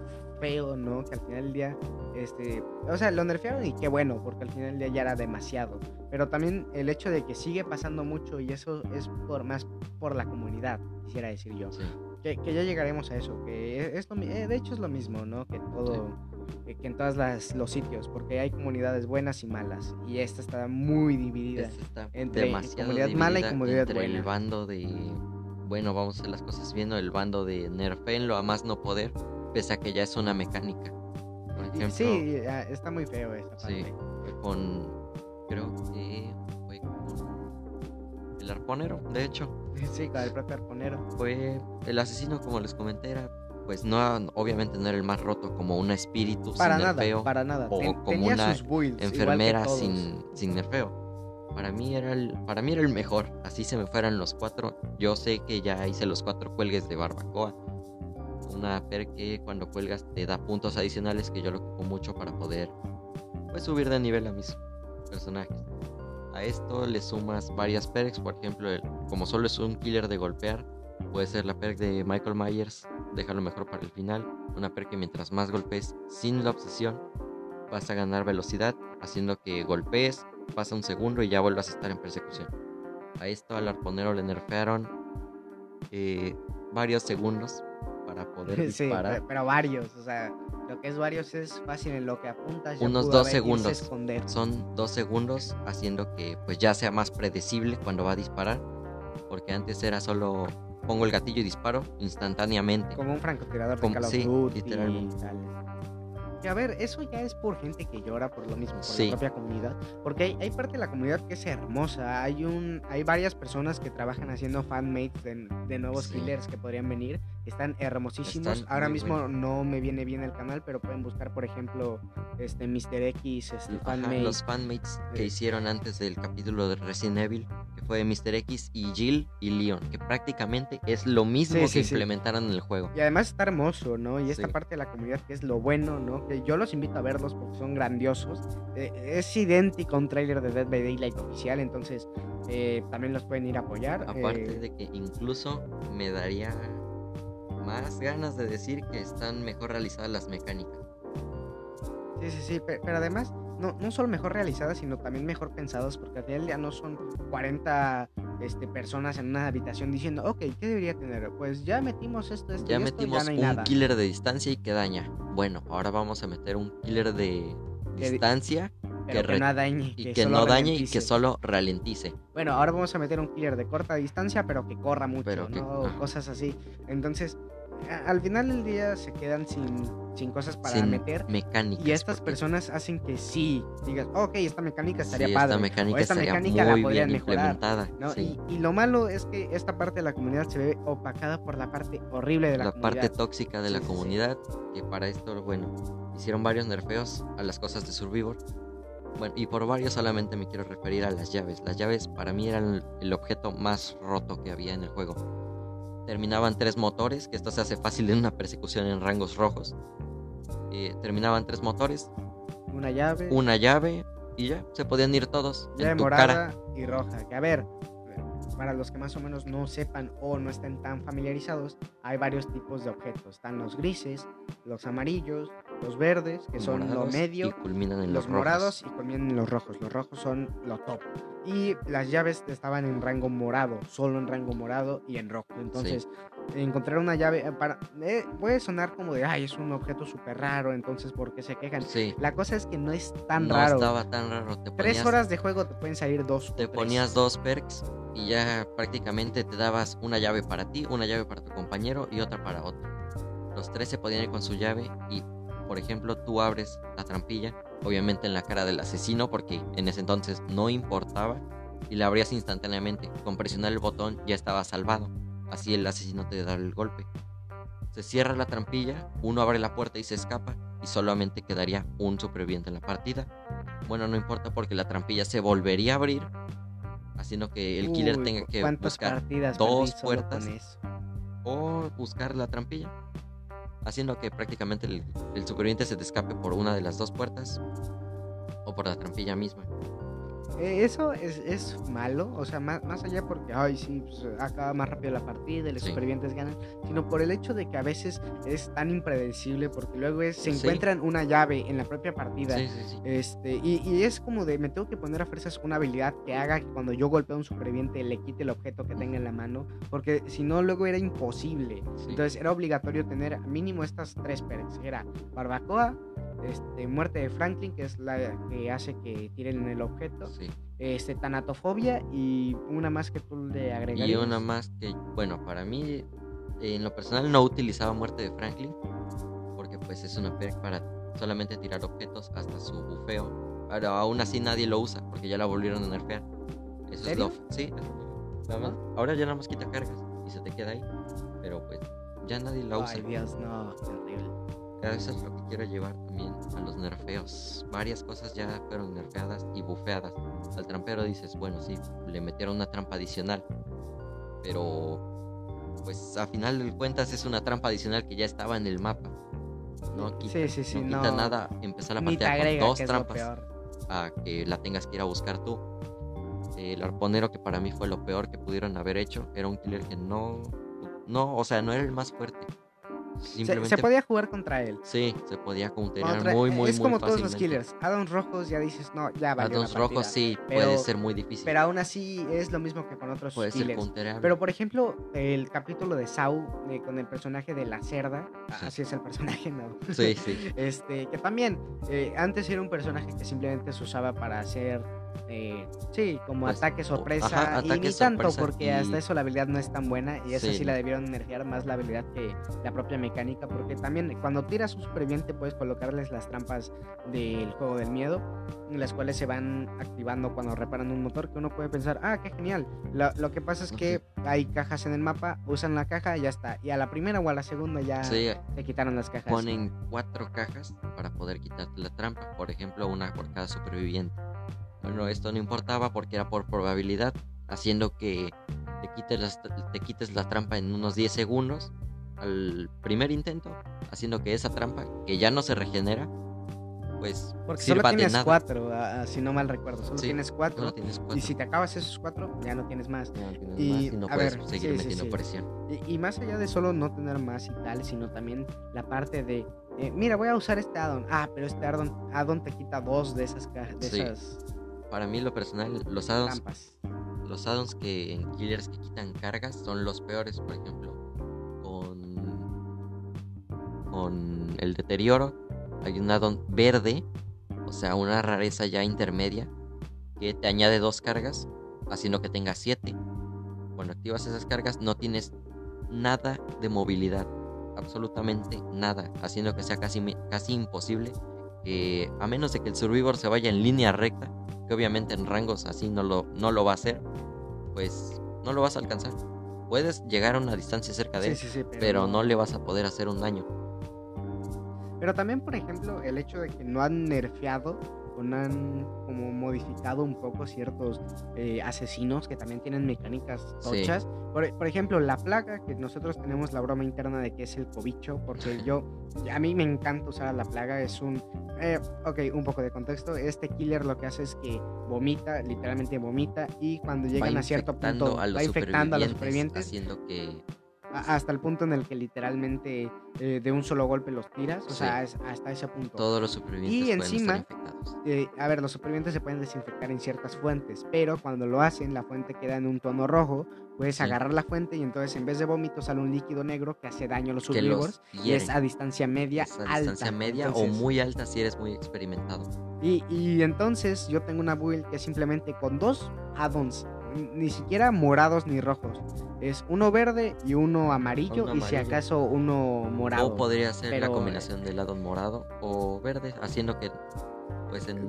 A: feo, ¿no? Que al final del día, este, o sea, lo nerfearon y qué bueno, porque al final del día ya era demasiado. Pero también el hecho de que sigue pasando mucho y eso es por más por la comunidad, quisiera decir yo.
B: Sí.
A: Que, que ya llegaremos a eso, que es, es lo eh, de hecho es lo mismo, ¿no? Que todo, que, que en todos los sitios, porque hay comunidades buenas y malas, y esta está muy dividida.
B: Esta está
A: entre comunidad mala y comunidad
B: entre el
A: buena.
B: bando de bueno vamos a hacer las cosas bien o el bando de nerfenlo a más no poder pese a que ya es una mecánica por
A: Y
B: ejemplo
A: sí, ah, está muy feo esta
B: sí,
A: parte.
B: fue con creo que fue con el arponero de hecho
A: Sí, con el propio arponero.
B: fue el asesino como les comenté era pues no obviamente no era el más roto como un espíritu
A: Para
B: sin
A: nada,
B: nerfeo
A: para nada.
B: o
A: Ten-
B: como una
A: builds,
B: enfermera sin, sin nerfeo. Para mí era el, para mí era el mejor. Así se me fueran los cuatro. Yo sé que ya hice los cuatro cuelgues de barbacoa. Una per que cuando cuelgas te da puntos adicionales que yo lo ocupo mucho para poder pues subir de nivel a mis personajes. A esto le sumas varias perks, por ejemplo, como solo es un killer de golpear, puede ser la perk de Michael Myers, déjalo mejor para el final. Una perk que mientras más golpes sin la obsesión, vas a ganar velocidad, haciendo que golpees, pasa un segundo y ya vuelvas a estar en persecución. A esto al arponero le nerfearon eh, varios segundos para poder
A: Sí,
B: disparar.
A: pe- pero varios, o sea, lo que es varios es fácil en lo que apuntas. ya
B: Unos dos segundos. Son dos segundos haciendo que pues ya sea más predecible cuando va a disparar. Porque antes era solo pongo el gatillo y disparo instantáneamente.
A: Como un francotirador de Call of
B: sí, literalmente.
A: Que a ver, eso ya es por gente que llora por lo mismo, por
B: Sí.
A: la propia comunidad. Porque hay, hay parte de la comunidad que es hermosa. Hay un, hay varias personas que trabajan haciendo fanmates de, de nuevos
B: Sí.
A: killers que podrían venir. Están hermosísimos.
B: Están
A: Ahora mismo no me viene bien el canal, pero pueden buscar, por ejemplo, este Mr. X, este
B: Ajá,
A: fanmate.
B: los fanmates que
A: Eh.
B: hicieron antes del capítulo de Resident Evil, fue Mr. X y Jill y Leon, que prácticamente es lo mismo
A: Sí,
B: que
A: sí,
B: implementaron en el juego.
A: Y además está hermoso, ¿no? Y esta parte de la comunidad que es lo bueno, ¿no? Que yo los invito a verlos porque son grandiosos. Eh, es idéntico a un tráiler de Dead by Daylight oficial, entonces eh, también los pueden ir a apoyar.
B: Aparte
A: eh,
B: de que incluso me daría más ganas de decir que están mejor realizadas las mecánicas.
A: Sí, sí, sí, pe- pero, además no, no solo mejor realizadas, sino también mejor pensadas, porque al final ya no son 40 este, personas en una habitación diciendo, ok, ¿qué debería tener? Pues ya metimos esto, esto
B: Ya
A: y esto,
B: metimos
A: no hay
B: un
A: nada.
B: killer de distancia y que daña. Bueno, ahora vamos a meter un killer de distancia que
A: no dañe.
B: y que
A: solo
B: no dañe y
A: ralentice.
B: que solo ralentice.
A: Bueno, ahora vamos a meter un killer de corta distancia, pero que corra mucho,
B: Pero que-
A: ¿no? Cosas así. Entonces, al final del día se quedan sin, sin cosas para
B: sin
A: meter.
B: mecánicas.
A: Y estas
B: porque
A: personas hacen que sí, digas, ok, esta mecánica estaría
B: sí,
A: padre.
B: esta mecánica
A: o esta mecánica la podrían
B: bien
A: mejorar. ¿no?
B: sí.
A: Y, y lo malo es que esta parte de la comunidad se ve opacada por la parte horrible de la,
B: la, parte
A: comunidad.
B: tóxica de
A: Sí,
B: la comunidad, que para esto, bueno, hicieron varios nerfeos a las cosas de Survivor. Bueno, y por varios solamente me quiero referir a las llaves. Las llaves para mí eran el objeto más roto que había en el juego. Terminaban tres motores, que esto se hace fácil en una persecución en rangos rojos. Eh, terminaban tres motores,
A: Una llave,
B: una llave y ya, se podían ir todos
A: llave
B: en tu
A: morada
B: cara.
A: y roja. Que a ver, para los que más o menos no sepan o no estén tan familiarizados, hay varios tipos de objetos. Están los grises, los amarillos, los verdes, que son lo medio,
B: y culminan en
A: los
B: los,
A: morados y también en los rojos. Los rojos son lo top. Y las llaves estaban en rango morado, solo en rango morado y en rojo. Entonces, encontrar una llave eh, para eh, puede sonar como de, ay, es un objeto súper raro, entonces ¿por qué se quejan?
B: Sí,
A: La cosa es que no es tan
B: no
A: raro.
B: estaba tan raro. Te
A: Tres horas de juego te pueden salir dos.
B: te ponías dos perks y ya prácticamente te dabas una llave para ti, una llave para tu compañero y otra para otro. Los tres se podían ir con su llave y, por ejemplo, tú abres la trampilla, obviamente en la cara del asesino porque en ese entonces no importaba y la abrías instantáneamente. Con presionar el botón ya estaba salvado, así el asesino te da el golpe. Se cierra la trampilla, uno abre la puerta y se escapa y solamente quedaría un superviviente en la partida. Bueno, no importa porque la trampilla se volvería a abrir, haciendo que el killer
A: Uy,
B: tenga
A: ¿cu-
B: que
A: ¿cuántas
B: buscar dos puertas? o buscar la trampilla, haciendo que prácticamente el, el superviviente se te escape por una de las dos puertas o por la trampilla misma.
A: Eh, Eso es, es malo, o sea, más, más allá porque, ay, sí, pues, acaba más rápido la partida y los
B: Sí.
A: supervivientes ganan, sino por el hecho de que a veces es tan impredecible porque luego es, se
B: Sí.
A: encuentran una llave en la propia partida.
B: Sí.
A: Este, y, y es como de, me tengo que poner a fuerzas una habilidad que haga que cuando yo golpeo a un superviviente le quite el objeto que tenga en la mano, porque si no, luego era imposible. Entonces era obligatorio tener mínimo estas tres perks. Era barbacoa, este, muerte de Franklin, que es la que hace que tiren el objeto,
B: Sí.
A: este, tanatofobia y una más que tú le agregarías.
B: Y una más que, bueno, para mí, en lo personal no utilizaba muerte de Franklin, porque pues es una perk para solamente tirar objetos hasta su bufeo. Pero aún así nadie lo usa, porque ya la volvieron a nerfear. Eso es lo...
A: ¿Serio?
B: Sí, nada más. Ahora ya nada más quita cargas y se te queda ahí. Pero pues ya nadie la usa.
A: Ay, Dios, no, qué horrible.
B: Eso es lo que quiero llevar también a los nerfeos. Varias cosas ya fueron nerfeadas y bufeadas. Al trampero dices, bueno, sí, le metieron una trampa adicional. Pero, pues a final de cuentas es una trampa adicional que ya estaba en el mapa. No quita,
A: Sí, sí, sí,
B: no quita
A: no.
B: nada empezar
A: te
B: partida con dos trampas a que la tengas que ir a buscar tú. El arponero, que para mí fue lo peor que pudieron haber hecho, era un killer que no. No, o sea, no era el más fuerte.
A: Se,
B: Simplemente
A: se podía jugar contra él.
B: Sí, se podía counterear
A: Contra-
B: muy, muy,
A: es
B: muy
A: como todos los killers. Addons rojos ya dices, no, ya valió
B: Addons rojos sí,
A: Pero-
B: puede ser muy difícil.
A: Pero aún así es lo mismo que con otros
B: puede ser
A: killers.
B: countereable.
A: Pero por ejemplo, el capítulo de Sau eh, con el personaje de la cerda,
B: Sí.
A: así es el personaje, ¿no?
B: Sí, sí.
A: Este, que también eh, antes era un personaje que simplemente se usaba para hacer, eh, sí, como
B: Pues,
A: ataque sorpresa.
B: ajá,
A: y ni tanto, porque
B: y-
A: hasta eso la habilidad no es tan buena. Y esa sí,
B: Sí,
A: la debieron nerfear más la habilidad que la propia mecánica. Porque también cuando tiras un superviviente puedes colocarles las trampas del juego del miedo, las cuales se van activando cuando reparan un motor. Que uno puede pensar, ah, qué genial. Lo, lo que pasa es que hay cajas en el mapa, usan la caja y ya está. Y a la primera o a la segunda ya
B: Sí,
A: se quitaron las cajas.
B: ponen cuatro cajas para poder quitarte la trampa. Por ejemplo, una por cada superviviente. Bueno, esto no importaba porque era por probabilidad. haciendo que te quites, las- te quites la trampa en unos 10 segundos al primer intento, haciendo que esa trampa, que ya no se regenera, pues
A: Porque solo tienes
B: nada.
A: cuatro, ah, si no mal recuerdo. Solo
B: Sí,
A: tienes cuatro.
B: Solo tienes cuatro.
A: Y si te acabas esos cuatro, ya no tienes más.
B: No tienes
A: y,
B: más y no
A: a
B: puedes
A: ver,
B: seguir
A: sí, sí,
B: metiendo
A: sí.
B: presión.
A: Y, y más allá de solo no tener más y tal, sino también la parte de, eh, mira, voy a usar este addon. Ah, pero este addon, addon te quita dos de esas, ca- de esas
B: Para mí, lo personal, los addons,
A: trampas.
B: los addons que en killers que quitan cargas son los peores, por ejemplo, con, con el deterioro. Hay un addon verde, o sea, una rareza ya intermedia, que te añade dos cargas, haciendo que tengas siete. Cuando activas esas cargas, no tienes nada de movilidad, absolutamente nada, haciendo que sea casi, casi imposible que, a menos de que el survivor se vaya en línea recta, que obviamente en rangos así no lo, no lo va a hacer, pues no lo vas a alcanzar. Puedes llegar a una distancia cerca de
A: Sí,
B: él,
A: sí, sí,
B: pero no le vas a poder hacer un daño.
A: Pero también, por ejemplo, el hecho de que no han nerfeado no han como modificado un poco ciertos eh, asesinos que también tienen mecánicas
B: Sí.
A: tochas. Por, por ejemplo, la plaga, que nosotros tenemos la broma interna de que es el cobicho, porque yo, a mí me encanta usar a la plaga, es un... eh, ok, un poco de contexto, este killer lo que hace es que vomita, literalmente vomita, y cuando llegan a cierto punto
B: a
A: va infectando a los
B: supervivientes, haciendo que
A: hasta el punto en el que literalmente eh, de un solo golpe los tiras, o
B: Sí.
A: sea, es- hasta ese punto.
B: todos los supervivientes
A: Y encima-. Eh, a ver, los supervivientes se pueden desinfectar en ciertas fuentes, pero cuando lo hacen, la fuente queda en un tono rojo. Puedes
B: Sí.
A: agarrar la fuente y entonces en vez de vómito sale un líquido negro que hace daño a los
B: los
A: y es a distancia media
B: Es a
A: alta.
B: distancia media
A: Entonces-
B: o muy alta si eres muy experimentado.
A: Y, y entonces yo tengo una build que simplemente con dos addons, ni siquiera morados ni rojos, es uno verde y uno amarillo
B: Uno
A: y si acaso uno morado.
B: O podría ser la
A: pero,
B: combinación del lado morado o verde, haciendo que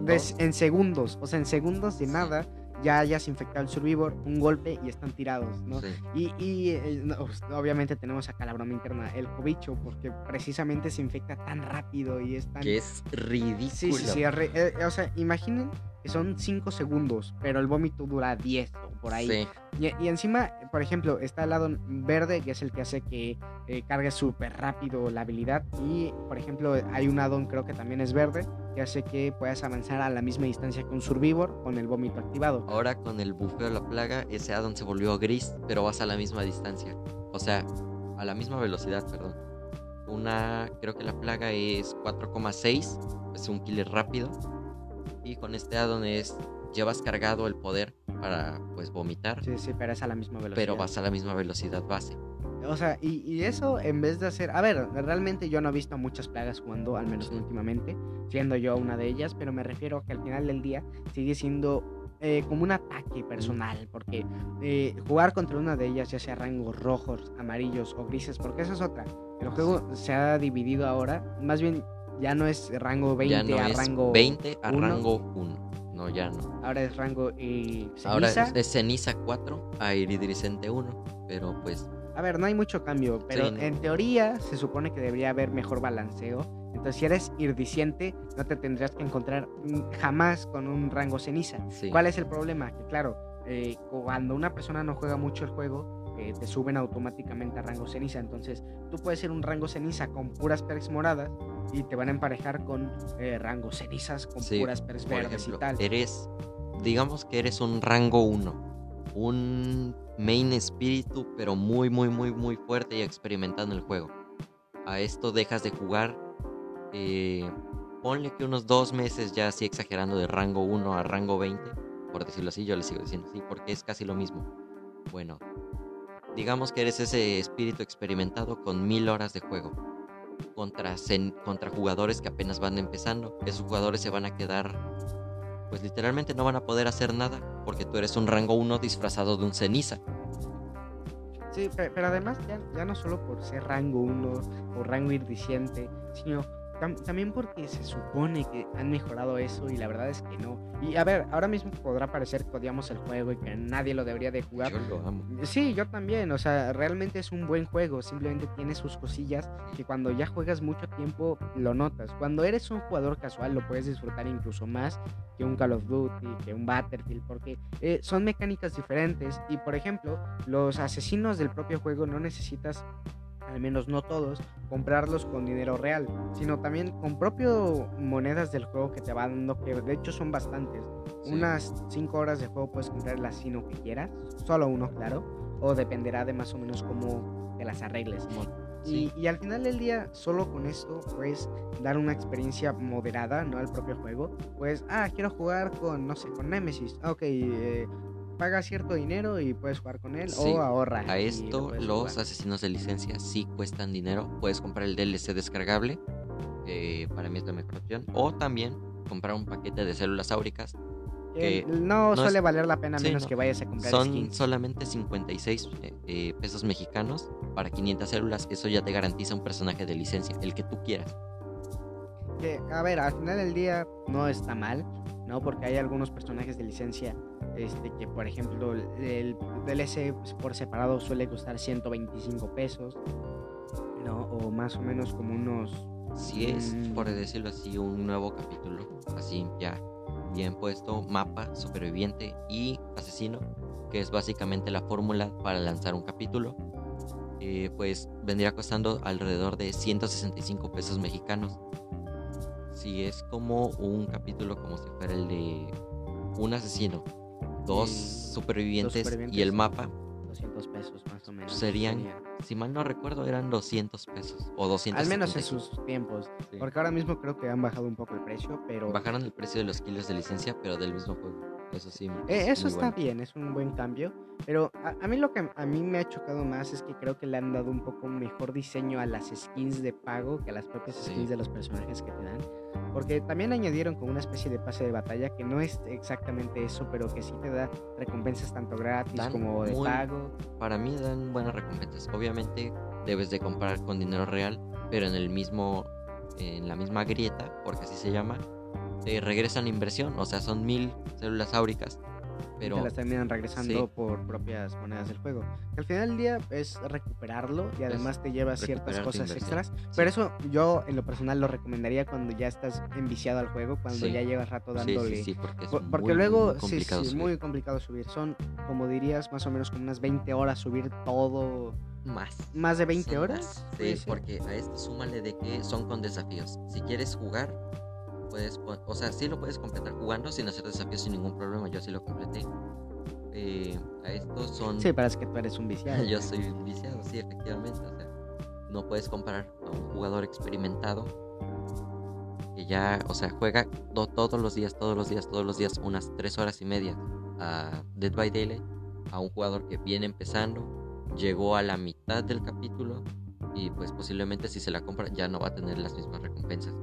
B: pues en
A: segundos, o sea, en segundos de
B: Sí.
A: nada ya hayas infectado al survivor, un golpe y están tirados, ¿no?
B: sí.
A: Y, y, eh, no, pues, obviamente tenemos acá la broma interna, el cobicho, porque precisamente se infecta tan rápido y es tan...
B: que es ridículo.
A: Sí, sí, sí, es re- eh, o sea, imaginen que son 5 segundos, pero el vómito dura 10 o por ahí.
B: Sí,
A: Y, y encima, por ejemplo, está el lado verde, que es el que hace que eh, cargue súper rápido la habilidad. Y, por ejemplo, hay un addon, creo que también es verde, que hace que puedas avanzar a la misma distancia que un survivor con el vómito activado.
B: Ahora con el bufeo de la plaga, ese addon se volvió gris, pero vas a la misma distancia. O sea, a la misma velocidad, perdón. Una, creo que la plaga es 4,6, es un killer rápido. Y con este addon es, llevas cargado el poder para pues vomitar,
A: Sí, sí, pero es a la misma velocidad.
B: pero vas a la misma velocidad base.
A: O sea, y, y eso en vez de hacer... A ver, realmente yo no he visto muchas plagas jugando, al menos no últimamente, siendo yo una de ellas, pero me refiero a que al final del día sigue siendo eh, como un ataque personal, porque eh, jugar contra una de ellas, ya sea rangos rojos, amarillos o grises, porque esa es otra. El juego se ha dividido ahora, más bien ya no es rango 20
B: ya no
A: a
B: es
A: rango
B: 20 a
A: uno.
B: rango 1. No, ya no.
A: ahora es rango eh,
B: Ahora
A: ceniza.
B: es de ceniza 4 a iridiscente 1. Pero pues
A: A ver, no hay mucho cambio, pero
B: Sí, no.
A: en teoría se supone que debería haber mejor balanceo. Entonces, si eres iridiciente, no te tendrías que encontrar jamás con un rango ceniza.
B: sí.
A: ¿Cuál es el problema? Que claro, eh, cuando una persona no juega mucho el juego, eh, te suben automáticamente a rango ceniza. Entonces, tú puedes ser un rango ceniza con puras perks moradas y te van a emparejar con eh, rangos cenizas con
B: Sí,
A: puras perks
B: Por
A: verdes
B: ejemplo,
A: y tal.
B: eres, digamos que eres un rango 1, un main espíritu, pero muy, muy, muy, muy fuerte y experimentado en el juego. A esto dejas de jugar, eh, ponle que unos dos meses ya así exagerando de rango 1 a rango 20, por decirlo así, yo le sigo diciendo así, porque es casi lo mismo. Bueno, digamos que eres ese espíritu experimentado con mil horas de juego contra, contra jugadores que apenas van empezando. Esos jugadores se van a quedar, pues literalmente no van a poder hacer nada porque tú eres un rango 1 disfrazado de un ceniza.
A: Sí, pe- pero además ya, ya no solo por ser rango 1 o rango iridiciente, sino también porque se supone que han mejorado eso y la verdad es que no. Y a ver, ahora mismo podrá parecer que odiamos el juego y que nadie lo debería de jugar.
B: Yo lo amo.
A: Sí, yo también, o sea, realmente es un buen juego, simplemente tiene sus cosillas que cuando ya juegas mucho tiempo lo notas. Cuando eres un jugador casual lo puedes disfrutar incluso más que un Call of Duty, que un Battlefield, porque eh, son mecánicas diferentes y por ejemplo, los asesinos del propio juego no necesitas al menos no todos, comprarlos con dinero real, sino también con propio monedas del juego que te va dando, que de hecho son bastantes. Unas 5 horas de juego puedes comprar el asino que quieras, solo uno, claro, o dependerá de más o menos cómo te las arregles. Y, y, al final del día, solo con esto puedes dar una experiencia moderada, ¿no? Al propio juego. Pues, ah, quiero jugar con, no sé, con Nemesis. Ok, eh, paga cierto dinero y puedes jugar con él o ahorra.
B: A esto los asesinos de licencia sí cuestan dinero. Puedes comprar el DLC descargable, para mí es la mejor opción. O también comprar un paquete de células áuricas.
A: Que no, suele valer la pena menos que vayas a comprar
B: Son solamente 56 eh, eh, pesos mexicanos para 500 células. Eso ya te garantiza un personaje de licencia, el que tú quieras.
A: Que, a ver, al final del día no está mal, ¿no? Porque hay algunos personajes de licencia este, que por ejemplo el DLC por separado suele costar 125 pesos, ¿no? O más o menos como unos...
B: Si es, por decirlo así, un nuevo capítulo, así ya bien puesto, mapa, superviviente y asesino, que es básicamente la fórmula para lanzar un capítulo, eh, pues vendría costando alrededor de 165 pesos mexicanos. Si es como un capítulo como si fuera el de un asesino, dos, supervivientes, y el mapa.
A: 200 pesos más o menos.
B: Serían, si mal no recuerdo, eran 200 pesos o 200.
A: Al menos en sus tiempos. Porque ahora mismo creo que han bajado un poco el precio, pero...
B: Bajaron el precio de los kilos de licencia, pero del mismo juego. Eso sí.
A: Eh, eso está bien, es un buen cambio. Pero a, mí lo que a mí me ha chocado más es que creo que le han dado un poco mejor diseño a las skins de pago que a las propias skins de los personajes que te dan. Porque también añadieron como una especie de pase de batalla que no es exactamente eso, pero que sí te da recompensas tanto gratis como de pago.
B: Para mí dan buenas recompensas. Obviamente debes de comprar con dinero real, pero en el mismo en la misma grieta, porque así se llama, te regresan la inversión, o sea, son mil células áuricas. Pero...
A: Las terminan regresando por propias monedas del juego. al final del día es recuperarlo y además te lleva ciertas cosas extras. Pero eso yo en lo personal lo recomendaría cuando ya estás enviciado al juego, cuando ya llevas rato dándole.
B: Sí, porque,
A: porque luego sí, es muy complicado subir. Son, como dirías, más o menos como unas 20 horas subir todo.
B: Más.
A: ¿Más de 20 horas?
B: Sí, porque a esto súmale de que son con desafíos. Si quieres jugar, puedes, o sea, sí lo puedes completar jugando sin hacer desafíos sin ningún problema. Yo sí lo completé. Eh, a estos son.
A: Sí, parece que tú eres un viciado.
B: Yo soy un viciado, sí, efectivamente. O sea, no puedes comparar a un jugador experimentado que ya, o sea, juega todos los días, todos los días, todos los días, unas tres horas y media a Dead by Daylight, a un jugador que viene empezando, llegó a la mitad del capítulo y pues posiblemente si se la compra ya no va a tener las mismas recompensas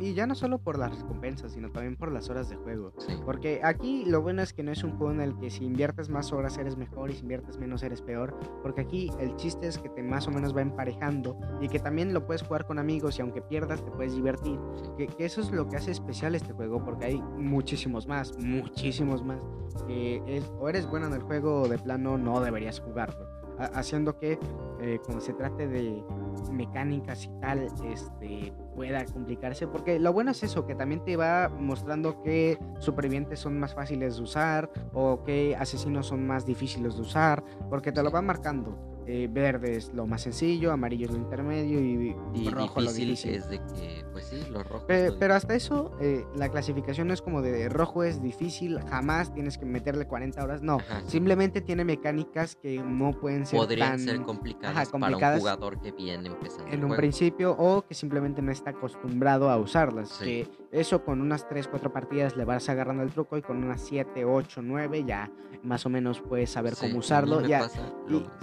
A: y ya no solo por las recompensas, sino también por las horas de juego. Porque aquí lo bueno es que no es un juego en el que si inviertes más horas eres mejor y si inviertes menos eres peor. Porque aquí el chiste es que te más o menos va emparejando y que también lo puedes jugar con amigos y aunque pierdas te puedes divertir. Que, eso es lo que hace especial este juego porque hay muchísimos más, muchísimos más. Que o eres bueno en el juego o de plano no deberías jugarlo haciendo que eh, cuando se trate de mecánicas y tal, este, pueda complicarse. Porque lo bueno es eso, que también te va mostrando que supervivientes son más fáciles de usar o que asesinos son más difíciles de usar, porque te lo va marcando. Eh, verde es lo más sencillo, amarillo es lo intermedio y, rojo lo difícil.
B: es de que, pues sí, lo rojo.
A: pero hasta eso, eh, la clasificación no es como de rojo es difícil, jamás tienes que meterle 40 horas. No, simplemente tiene mecánicas que no pueden ser
B: Podrían ser complicadas, para un jugador que viene empezando.
A: En un principio o que simplemente no está acostumbrado a usarlas. Que eso con unas 3, 4 partidas le vas agarrando el truco y con unas 7, 8, 9 ya más o menos puedes saber cómo usarlo. Ya,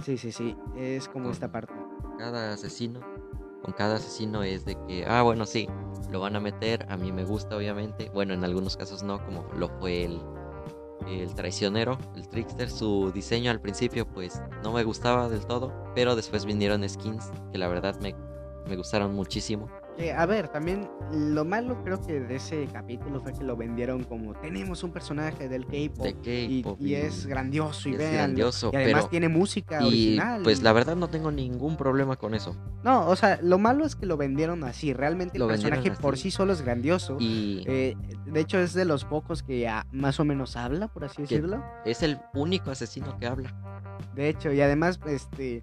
A: sí, sí, sí es como esta parte.
B: Cada asesino, con cada asesino es de que, ah, bueno, sí, lo van a meter, a mí me gusta obviamente, bueno, en algunos casos no, como lo fue el, el traicionero, el trickster, su diseño al principio pues no me gustaba del todo, pero después vinieron skins que la verdad me, me gustaron muchísimo.
A: Que, a ver, también lo malo creo que de ese capítulo fue que lo vendieron como tenemos un personaje del K-pop y, es grandioso y,
B: y es
A: véanlo.
B: grandioso,
A: Y además
B: pero-
A: tiene música
B: Y
A: original.
B: pues la verdad no tengo ningún problema con eso.
A: No, o sea, lo malo es que lo vendieron así. Realmente
B: Lo
A: el personaje por sí solo es grandioso.
B: Y
A: Eh, de hecho, es de los pocos que ah, más o menos habla, por así decirlo.
B: es el único asesino que habla.
A: De hecho, y además, este,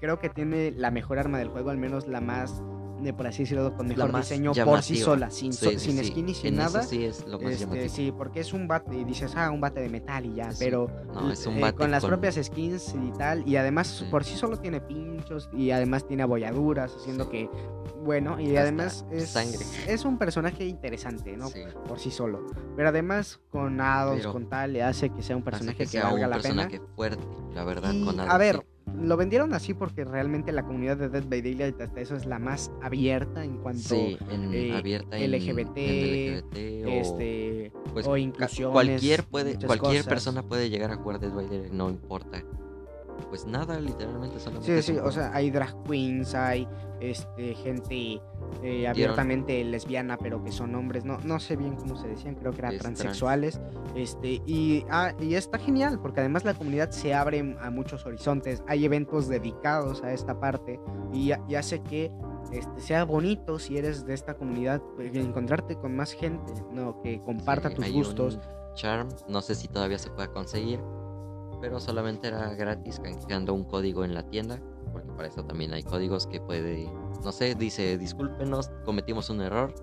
A: creo que tiene la mejor arma del juego, al menos la más, de por así decirlo, con mejor diseño por sí sola, sin,
B: Sí, sí,
A: sin skin y sin
B: En eso
A: nada.
B: sí es lo más
A: Este, sí, porque es un bate y dices, ah, un bate de metal y ya, pero
B: no, es un
A: eh,
B: bate
A: con las
B: con-
A: propias skins y tal, y además por sí solo tiene pinchos y además tiene abolladuras, haciendo que, bueno, y
B: Hasta
A: además es,
B: sangre.
A: es un personaje interesante, ¿no? Por sí solo. Pero además con addons,
B: Pero
A: con tal, le hace que sea un personaje
B: que
A: que, valga
B: un
A: la
B: personaje
A: pena.
B: fuerte, la verdad,
A: Y,
B: con
A: a
B: nada
A: ver, lo vendieron así porque realmente la comunidad de Dead by Daylight hasta eso es la más abierta en cuanto
B: Sí, en
A: eh,
B: abierta
A: LGBT,
B: en LGBT o,
A: este
B: pues,
A: o inclusiones,
B: cualquier puede cualquier
A: cosas.
B: persona puede llegar a jugar Dead by Daylight, no importa. Pues nada, literalmente solamente
A: Sí, sí, o sea, hay drag queens, hay este gente eh, abiertamente lesbiana, pero que son hombres, no, no sé bien cómo se decían, creo que eran
B: Es trans.
A: transexuales, este, y, ah, y está genial, porque además la comunidad se abre a muchos horizontes, hay eventos dedicados a esta parte, y, y hace que este, sea bonito si eres de esta comunidad, pues, encontrarte con más gente, ¿no? que comparta
B: Sí,
A: tus gustos.
B: charm, no sé si todavía se pueda conseguir, pero solamente era gratis canjeando un código en la tienda, porque para eso también hay códigos que puede, no sé, dice discúlpenos, cometimos un error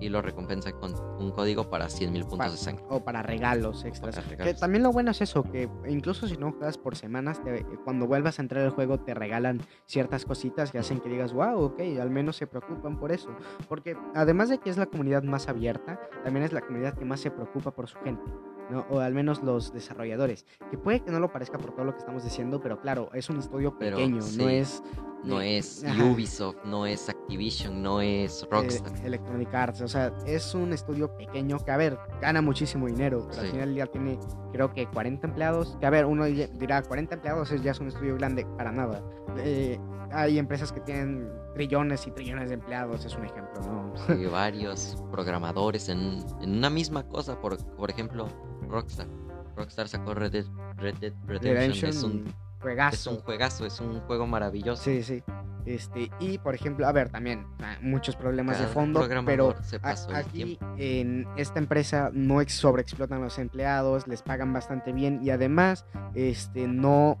B: y lo recompensa con un código para 100.000 puntos
A: Pa-
B: de sangre.
A: O para regalos extras.
B: Para
A: Que
B: regalos.
A: también lo bueno es eso, que incluso si no juegas por semanas, te- cuando vuelvas a entrar al juego te regalan ciertas cositas que hacen que digas, wow, ok, al menos se preocupan por eso. Porque además de que es la comunidad más abierta, también es la comunidad que más se preocupa por su gente. ¿No? O al menos los desarrolladores. Que puede que no lo parezca por todo lo que estamos diciendo, pero claro, es un estudio
B: Pero
A: pequeño, no
B: sí,
A: es...
B: No
A: eh,
B: es
A: ajá.
B: Ubisoft, no es Activision, no es
A: eh,
B: Rockstar.
A: Electronic Arts, o sea, es un estudio pequeño que, a ver, gana muchísimo dinero, pero al
B: Sí.
A: final ya tiene, creo que 40 empleados, que a ver, uno di- dirá, 40 empleados es, ya es un estudio grande, para nada. Eh, hay empresas que tienen trillones y trillones de empleados, es un ejemplo, ¿no?
B: Sí, varios programadores en, en una misma cosa, por, por ejemplo, Rockstar. Rockstar sacó Red Dead, Red Dead Redemption,
A: Redemption,
B: es un,
A: juegazo.
B: es un juegazo, es un juego maravilloso.
A: Sí, sí. Este, y por ejemplo, a ver, también ah, muchos problemas de fondo, pero a- aquí en esta empresa no ex- sobreexplotan a los empleados, les pagan bastante bien y además este no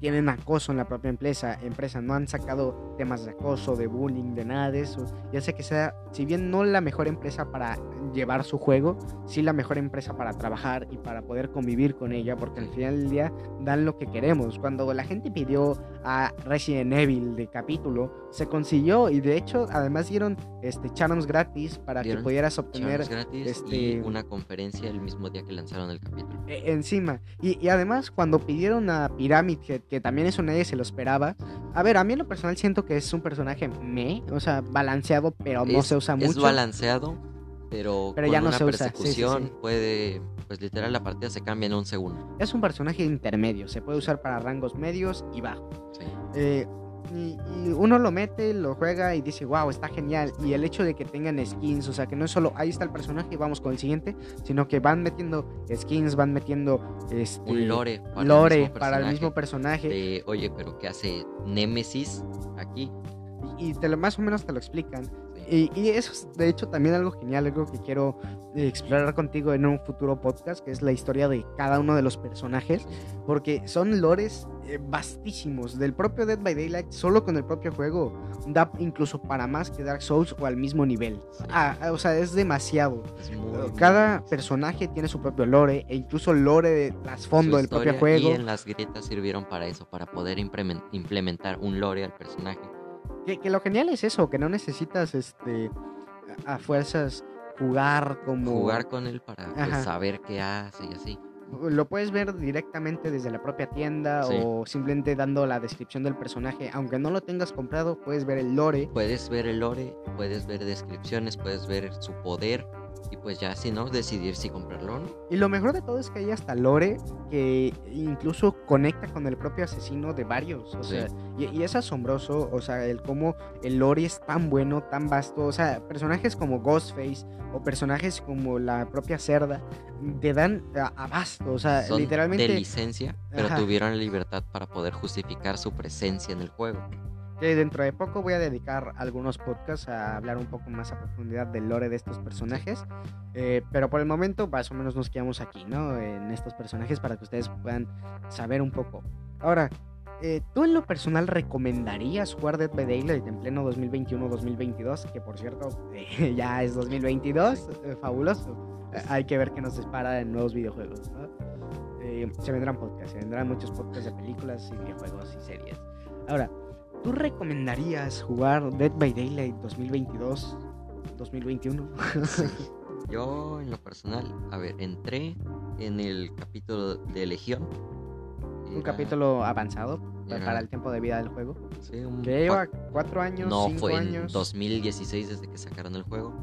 A: tienen acoso en la propia empresa, empresa no han sacado temas de acoso, de bullying, de nada de eso. Ya sé que sea, si bien no la mejor empresa para llevar su juego, sí la mejor empresa para trabajar y para poder convivir con ella, porque al final del día dan lo que queremos. Cuando la gente pidió a Resident Evil de capítulo, se consiguió y de hecho además dieron este charms gratis para que pudieras obtener
B: gratis
A: este-
B: y una conferencia el mismo día que lanzaron el capítulo.
A: eh, encima. Y, y además, cuando pidieron a Pyramid Head, que también eso nadie se lo esperaba. A ver, a mí en lo personal siento que es un personaje me, o sea, balanceado, pero no
B: es,
A: se usa
B: es
A: mucho.
B: balanceado, pero,
A: Pero
B: con
A: ya no
B: una
A: se usa, sí, sí,
B: persecución
A: sí.
B: puede, pues literal la partida se cambia en un segundo.
A: Es un personaje intermedio, se puede usar para rangos medios y bajos. Eh, y, y uno lo mete, lo juega y dice, wow, está genial. Y el hecho de que tengan skins, o sea, que no es solo ahí está el personaje y vamos con el siguiente, sino que van metiendo skins, van metiendo este,
B: Un lore para
A: lore
B: el
A: para el mismo
B: personaje. de, oye, pero ¿qué hace Nemesis aquí?
A: y, y te lo, más o menos te lo explican. Y, y eso es de hecho también algo genial, algo que quiero eh, explorar contigo en un futuro podcast, que es la historia de cada uno de los personajes, porque son lores eh, vastísimos. Del propio Dead by Daylight, solo con el propio juego, da incluso para más que Dark Souls o al mismo nivel. Ah, ah, o sea, es demasiado.
B: Es
A: Cada personaje tiene su propio lore e incluso lore de trasfondo del propio juego.
B: Y en las grietas sirvieron para eso, para poder implemen- implementar un lore al personaje.
A: Que, que lo genial es eso, que no necesitas este a a fuerzas jugar como
B: Jugar con él para pues, saber qué hace y así.
A: lo puedes ver directamente desde la propia tienda
B: Sí.
A: o simplemente dando la descripción del personaje, aunque no lo tengas comprado, puedes ver el lore.
B: Puedes ver el lore, puedes ver descripciones, puedes ver su poder Y pues ya si no, decidir si comprarlo o no.
A: Y lo mejor de todo es que hay hasta lore que incluso conecta con el propio asesino de varios. O
B: Sí.
A: sea, y, y es asombroso, o sea, el cómo el lore es tan bueno, tan vasto. O sea, personajes como Ghostface o personajes como la propia Cerda te dan abasto. O sea,
B: Son
A: literalmente.
B: de licencia, pero
A: Ajá.
B: tuvieron la libertad para poder justificar su presencia en el juego.
A: Que dentro de poco voy a dedicar algunos podcasts a hablar un poco más a profundidad del lore de estos personajes. Eh, pero por el momento, más o menos nos quedamos aquí, ¿no? En estos personajes para que ustedes puedan saber un poco. Ahora, eh, ¿tú en lo personal recomendarías jugar Dead by Daylight en pleno 2021-2022? Que por cierto, ya es 2022, eh, fabuloso. Hay que ver qué nos dispara en nuevos videojuegos, ¿no? Se vendrán podcasts, se vendrán muchos podcasts de películas y videojuegos y series. Ahora, ¿tú recomendarías jugar Dead by Daylight 2022, 2021?
B: Yo, en lo personal, a ver, entré en el capítulo de Legión.
A: Un capítulo avanzado
B: era-
A: para el tiempo de vida del juego.
B: sí, un
A: Que lleva
B: cua-
A: cuatro años,
B: No,
A: cinco
B: fue en
A: años.
B: 2016 desde que sacaron el juego.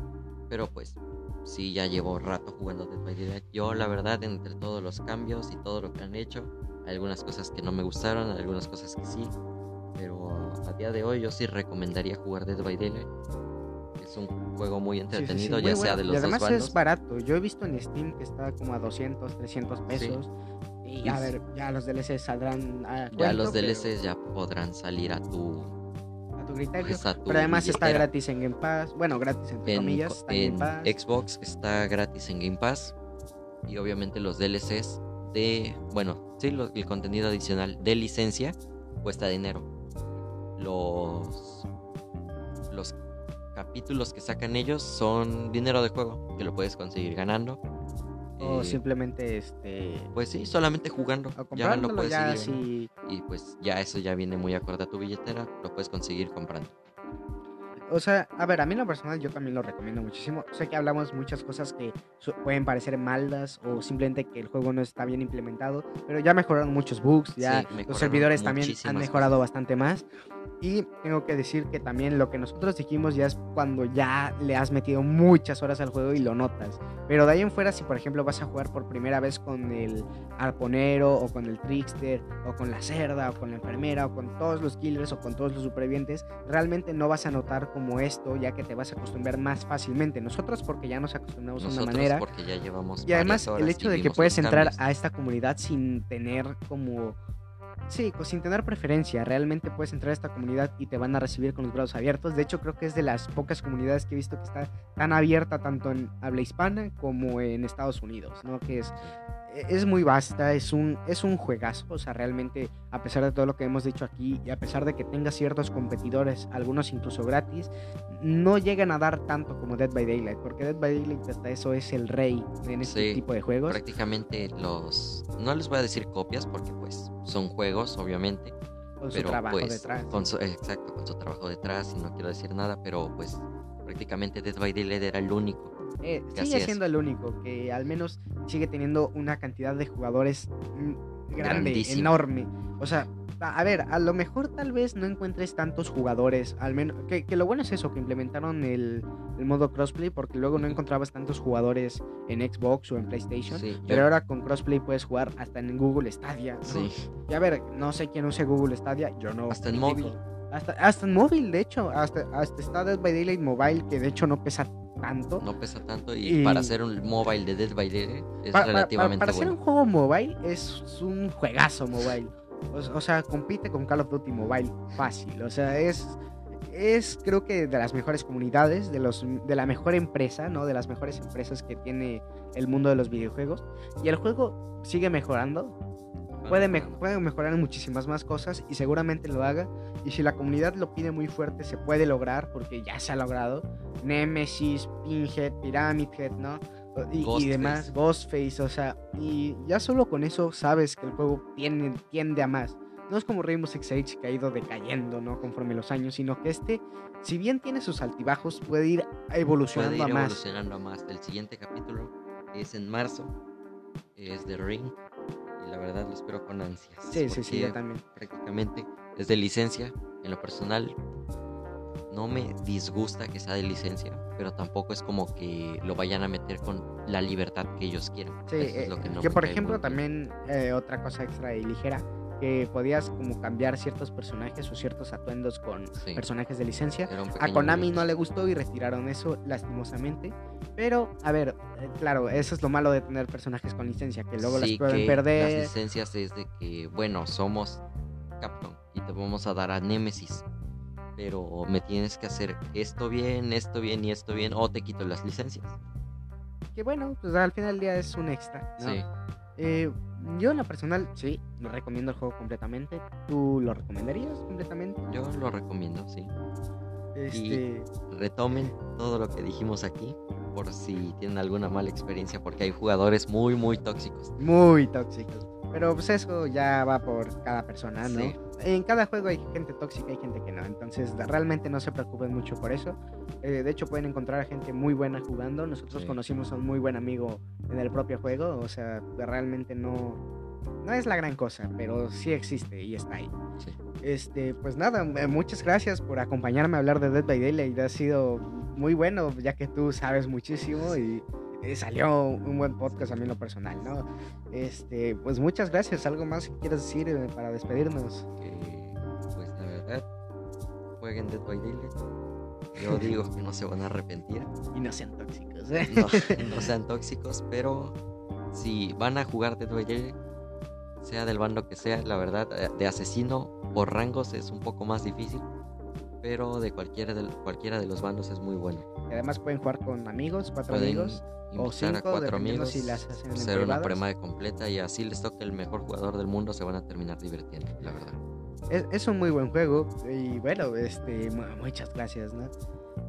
B: Pero pues, sí, ya llevo rato jugando Dead by Daylight. Yo, la verdad, entre todos los cambios y todo lo que han hecho, algunas cosas que no me gustaron, algunas cosas que sí. Pero a día de hoy, yo sí recomendaría jugar Dead by Daylight. Es un juego muy
A: Sí, sí, sí,
B: entretenido, ya sea de los
A: y además
B: dos bandos.
A: es barato. Yo he visto en Steam que está como a 200, 300 pesos. Y a ver, ya los DLC saldrán a
B: Ya
A: cuento,
B: los
A: pero
B: DLCs ya podrán salir a tu,
A: a tu criterio.
B: pues, a tu
A: Pero además está gratis en Game Pass. Bueno, gratis entre
B: en,
A: comillas.
B: co-
A: está en
B: en
A: Game Pass.
B: Xbox está gratis en Game Pass y obviamente los DLCs de bueno sí lo- el contenido adicional de licencia cuesta dinero los los capítulos que sacan ellos son dinero de juego que lo puedes conseguir ganando
A: O
B: Eh,
A: simplemente este.
B: pues sí solamente jugando
A: O
B: ya lo puedes
A: ya
B: y pues ya eso ya viene muy acorde a tu billetera lo puedes conseguir comprando
A: O sea, a ver, a mí en lo personal yo también lo recomiendo muchísimo. Sé que hablamos muchas cosas que pueden parecer malas o simplemente que el juego no está bien implementado, pero ya mejoraron muchos bugs, ya
B: Sí,
A: los servidores también han mejorado bastante más. Y tengo que decir que también lo que nosotros dijimos ya es cuando ya le has metido muchas horas al juego y lo notas. Pero de ahí en fuera, si por ejemplo vas a jugar por primera vez con el arponero o con el trickster o con la cerda o con la enfermera o con todos los killers o con todos los supervivientes, realmente no vas a notar como esto ya que te vas a acostumbrar más fácilmente. Nosotros porque ya nos acostumbramos de una
B: nosotros
A: manera.
B: porque ya llevamos
A: Y además el hecho de que puedes entrar a esta comunidad sin tener como... Sí, co- sin tener preferencia, realmente puedes entrar a esta comunidad y te van a recibir con los brazos abiertos. De hecho, creo que es de las pocas comunidades que he visto que está tan abierta tanto en habla hispana como en Estados Unidos, ¿no? Que es, es muy vasta, es un, es un juegazo, o sea, realmente, a pesar de todo lo que hemos dicho aquí y a pesar de que tenga ciertos competidores, algunos incluso gratis, no llegan a dar tanto como Dead by Daylight, porque Dead by Daylight hasta eso es el rey en este
B: Sí,
A: tipo de juegos.
B: prácticamente los no les voy a decir copias porque pues son juegos obviamente
A: Con su
B: pero
A: trabajo
B: pues
A: detrás.
B: con su, exacto con su trabajo detrás y no quiero decir nada pero pues prácticamente Dead by Daylight era el único
A: Eh, sigue
B: es.
A: siendo el único que al menos sigue teniendo una cantidad de jugadores mm, grande, enorme. O sea, a ver, a lo mejor tal vez no encuentres tantos jugadores, al menos que, que lo bueno es eso, que implementaron el, el modo crossplay porque luego no encontrabas tantos jugadores en Xbox o en PlayStation.
B: Sí, yo-
A: Pero ahora con crossplay puedes jugar hasta en Google Stadia. ¿no?
B: sí
A: Y a ver, no sé quién use Google Stadia, yo no.
B: Hasta en móvil.
A: Hasta, hasta en móvil, de hecho. Hasta, hasta está Dead by Daylight Mobile, que de hecho no pesa tanto.
B: no pesa tanto y,
A: Y-
B: para hacer un mobile de Dead by Daylight es
A: Pa-
B: relativamente
A: para hacer
B: bueno
A: un juego mobile es un juegazo mobile. O, o sea, compite con Call of Duty Mobile fácil. O sea, es, es creo que de las mejores comunidades, de, los, de la mejor empresa, ¿no? De las mejores empresas que tiene el mundo de los videojuegos. Y el juego sigue mejorando. Puede, me- puede mejorar en muchísimas más cosas y seguramente lo haga. Y si la comunidad lo pide muy fuerte, se puede lograr porque ya se ha logrado. Nemesis, Pinhead, Pyramid Head, ¿no? Y, y demás, Ghostface, o sea, y ya solo con eso sabes que el juego tiene, tiende a más. No es como Rainbow Six Siege que ha ido decayendo, ¿no? Conforme los años, sino que este, si bien tiene sus altibajos, puede ir
B: puede
A: evolucionando
B: ir
A: a más.
B: evolucionando a más el siguiente capítulo es en marzo es de Ring la verdad lo espero con ansias
A: Sí, sí, sí, yo también.
B: prácticamente es de licencia en lo personal no me disgusta que sea de licencia, pero tampoco es como que lo vayan a meter con la libertad que ellos quieren.
A: Sí, eh, que, por ejemplo también eh, otra cosa extra y ligera, que podías como cambiar ciertos personajes o ciertos atuendos con personajes de licencia. A Konami no le gustó y retiraron eso lastimosamente. Pero, a ver, eh, claro, eso es lo malo de tener personajes con licencia, que luego las pueden perder.
B: Las licencias es de que, bueno, somos Capcom y te vamos a dar a Nemesis. Pero me tienes que hacer esto bien, esto bien y esto bien, o te quito las licencias.
A: Que bueno, pues al final del día es un extra. Sí. Eh, yo en lo personal, sí, lo recomiendo el juego completamente. ¿Tú lo recomendarías completamente?
B: Yo lo recomiendo, sí. Este... Y retomen todo lo que dijimos aquí por si tienen alguna mala experiencia, porque hay jugadores muy, muy tóxicos.
A: Muy tóxicos. Pero pues eso ya va por cada persona, ¿no? En cada juego hay gente tóxica y gente que no. Entonces realmente no se preocupen mucho por eso. Eh, de hecho pueden encontrar a gente muy buena jugando. Nosotros conocimos a un muy buen amigo en el propio juego. O sea, realmente no, no es la gran cosa, pero sí existe y está ahí. Este, pues nada, eh, muchas gracias por acompañarme a hablar de Dead by Daylight. Ha sido muy bueno, ya que tú sabes muchísimo y eh, salió un buen podcast a mí en lo personal, ¿no? Este, pues muchas gracias. ¿Algo más que quieras decir eh, para despedirnos?
B: pues la verdad, jueguen Dead by Daylight. Yo digo que no se van a arrepentir.
A: Y no sean tóxicos, ¿eh?
B: No, sean tóxicos, pero si van a jugar Dead by Daylight, sea del bando que sea, la verdad, eh, de asesino por rangos es un poco más difícil pero de cualquiera de, cualquiera de los bandos es muy bueno.
A: Y además pueden jugar con amigos, cuatro amigos o cinco, a cuatro amigos,
B: si las hacen hacer una prueba de completa y así les toca el mejor jugador del mundo, se van a terminar divirtiendo, la verdad.
A: Es, es un muy buen juego y bueno, este, muchas gracias, ¿no?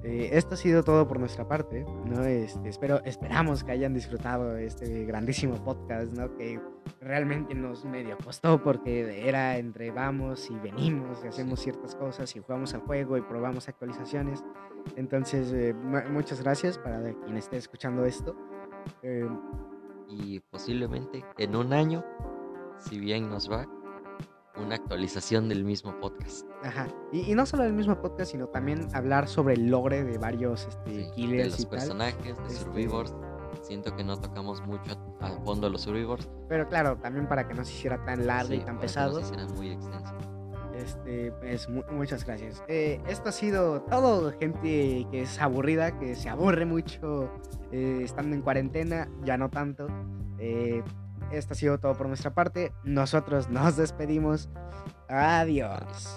A: Eh, esto ha sido todo por nuestra parte, ¿no? Este, espero, esperamos que hayan disfrutado este grandísimo podcast, ¿no? Que realmente nos medio costó porque era entre vamos y venimos y hacemos ciertas cosas y jugamos al juego y probamos actualizaciones. Entonces, eh, muchas gracias para quien esté escuchando esto.
B: Eh, y posiblemente en un año, si bien nos va, una actualización del mismo podcast.
A: Ajá. Y, no solo del mismo podcast, sino también hablar sobre el logre de varios este, killers.
B: De los personajes, de este survivors. Siento que no tocamos mucho a, fondo los survivors.
A: Pero claro, también para que no se hiciera tan largo y tan pesado.
B: Que no se muy extenso.
A: Este, pues muchas gracias. Eh, esto ha sido todo, gente que es aburrida, que se aburre mucho eh, estando en cuarentena, ya no tanto. Eh, esto ha sido todo por nuestra parte. Nosotros nos despedimos. Adiós.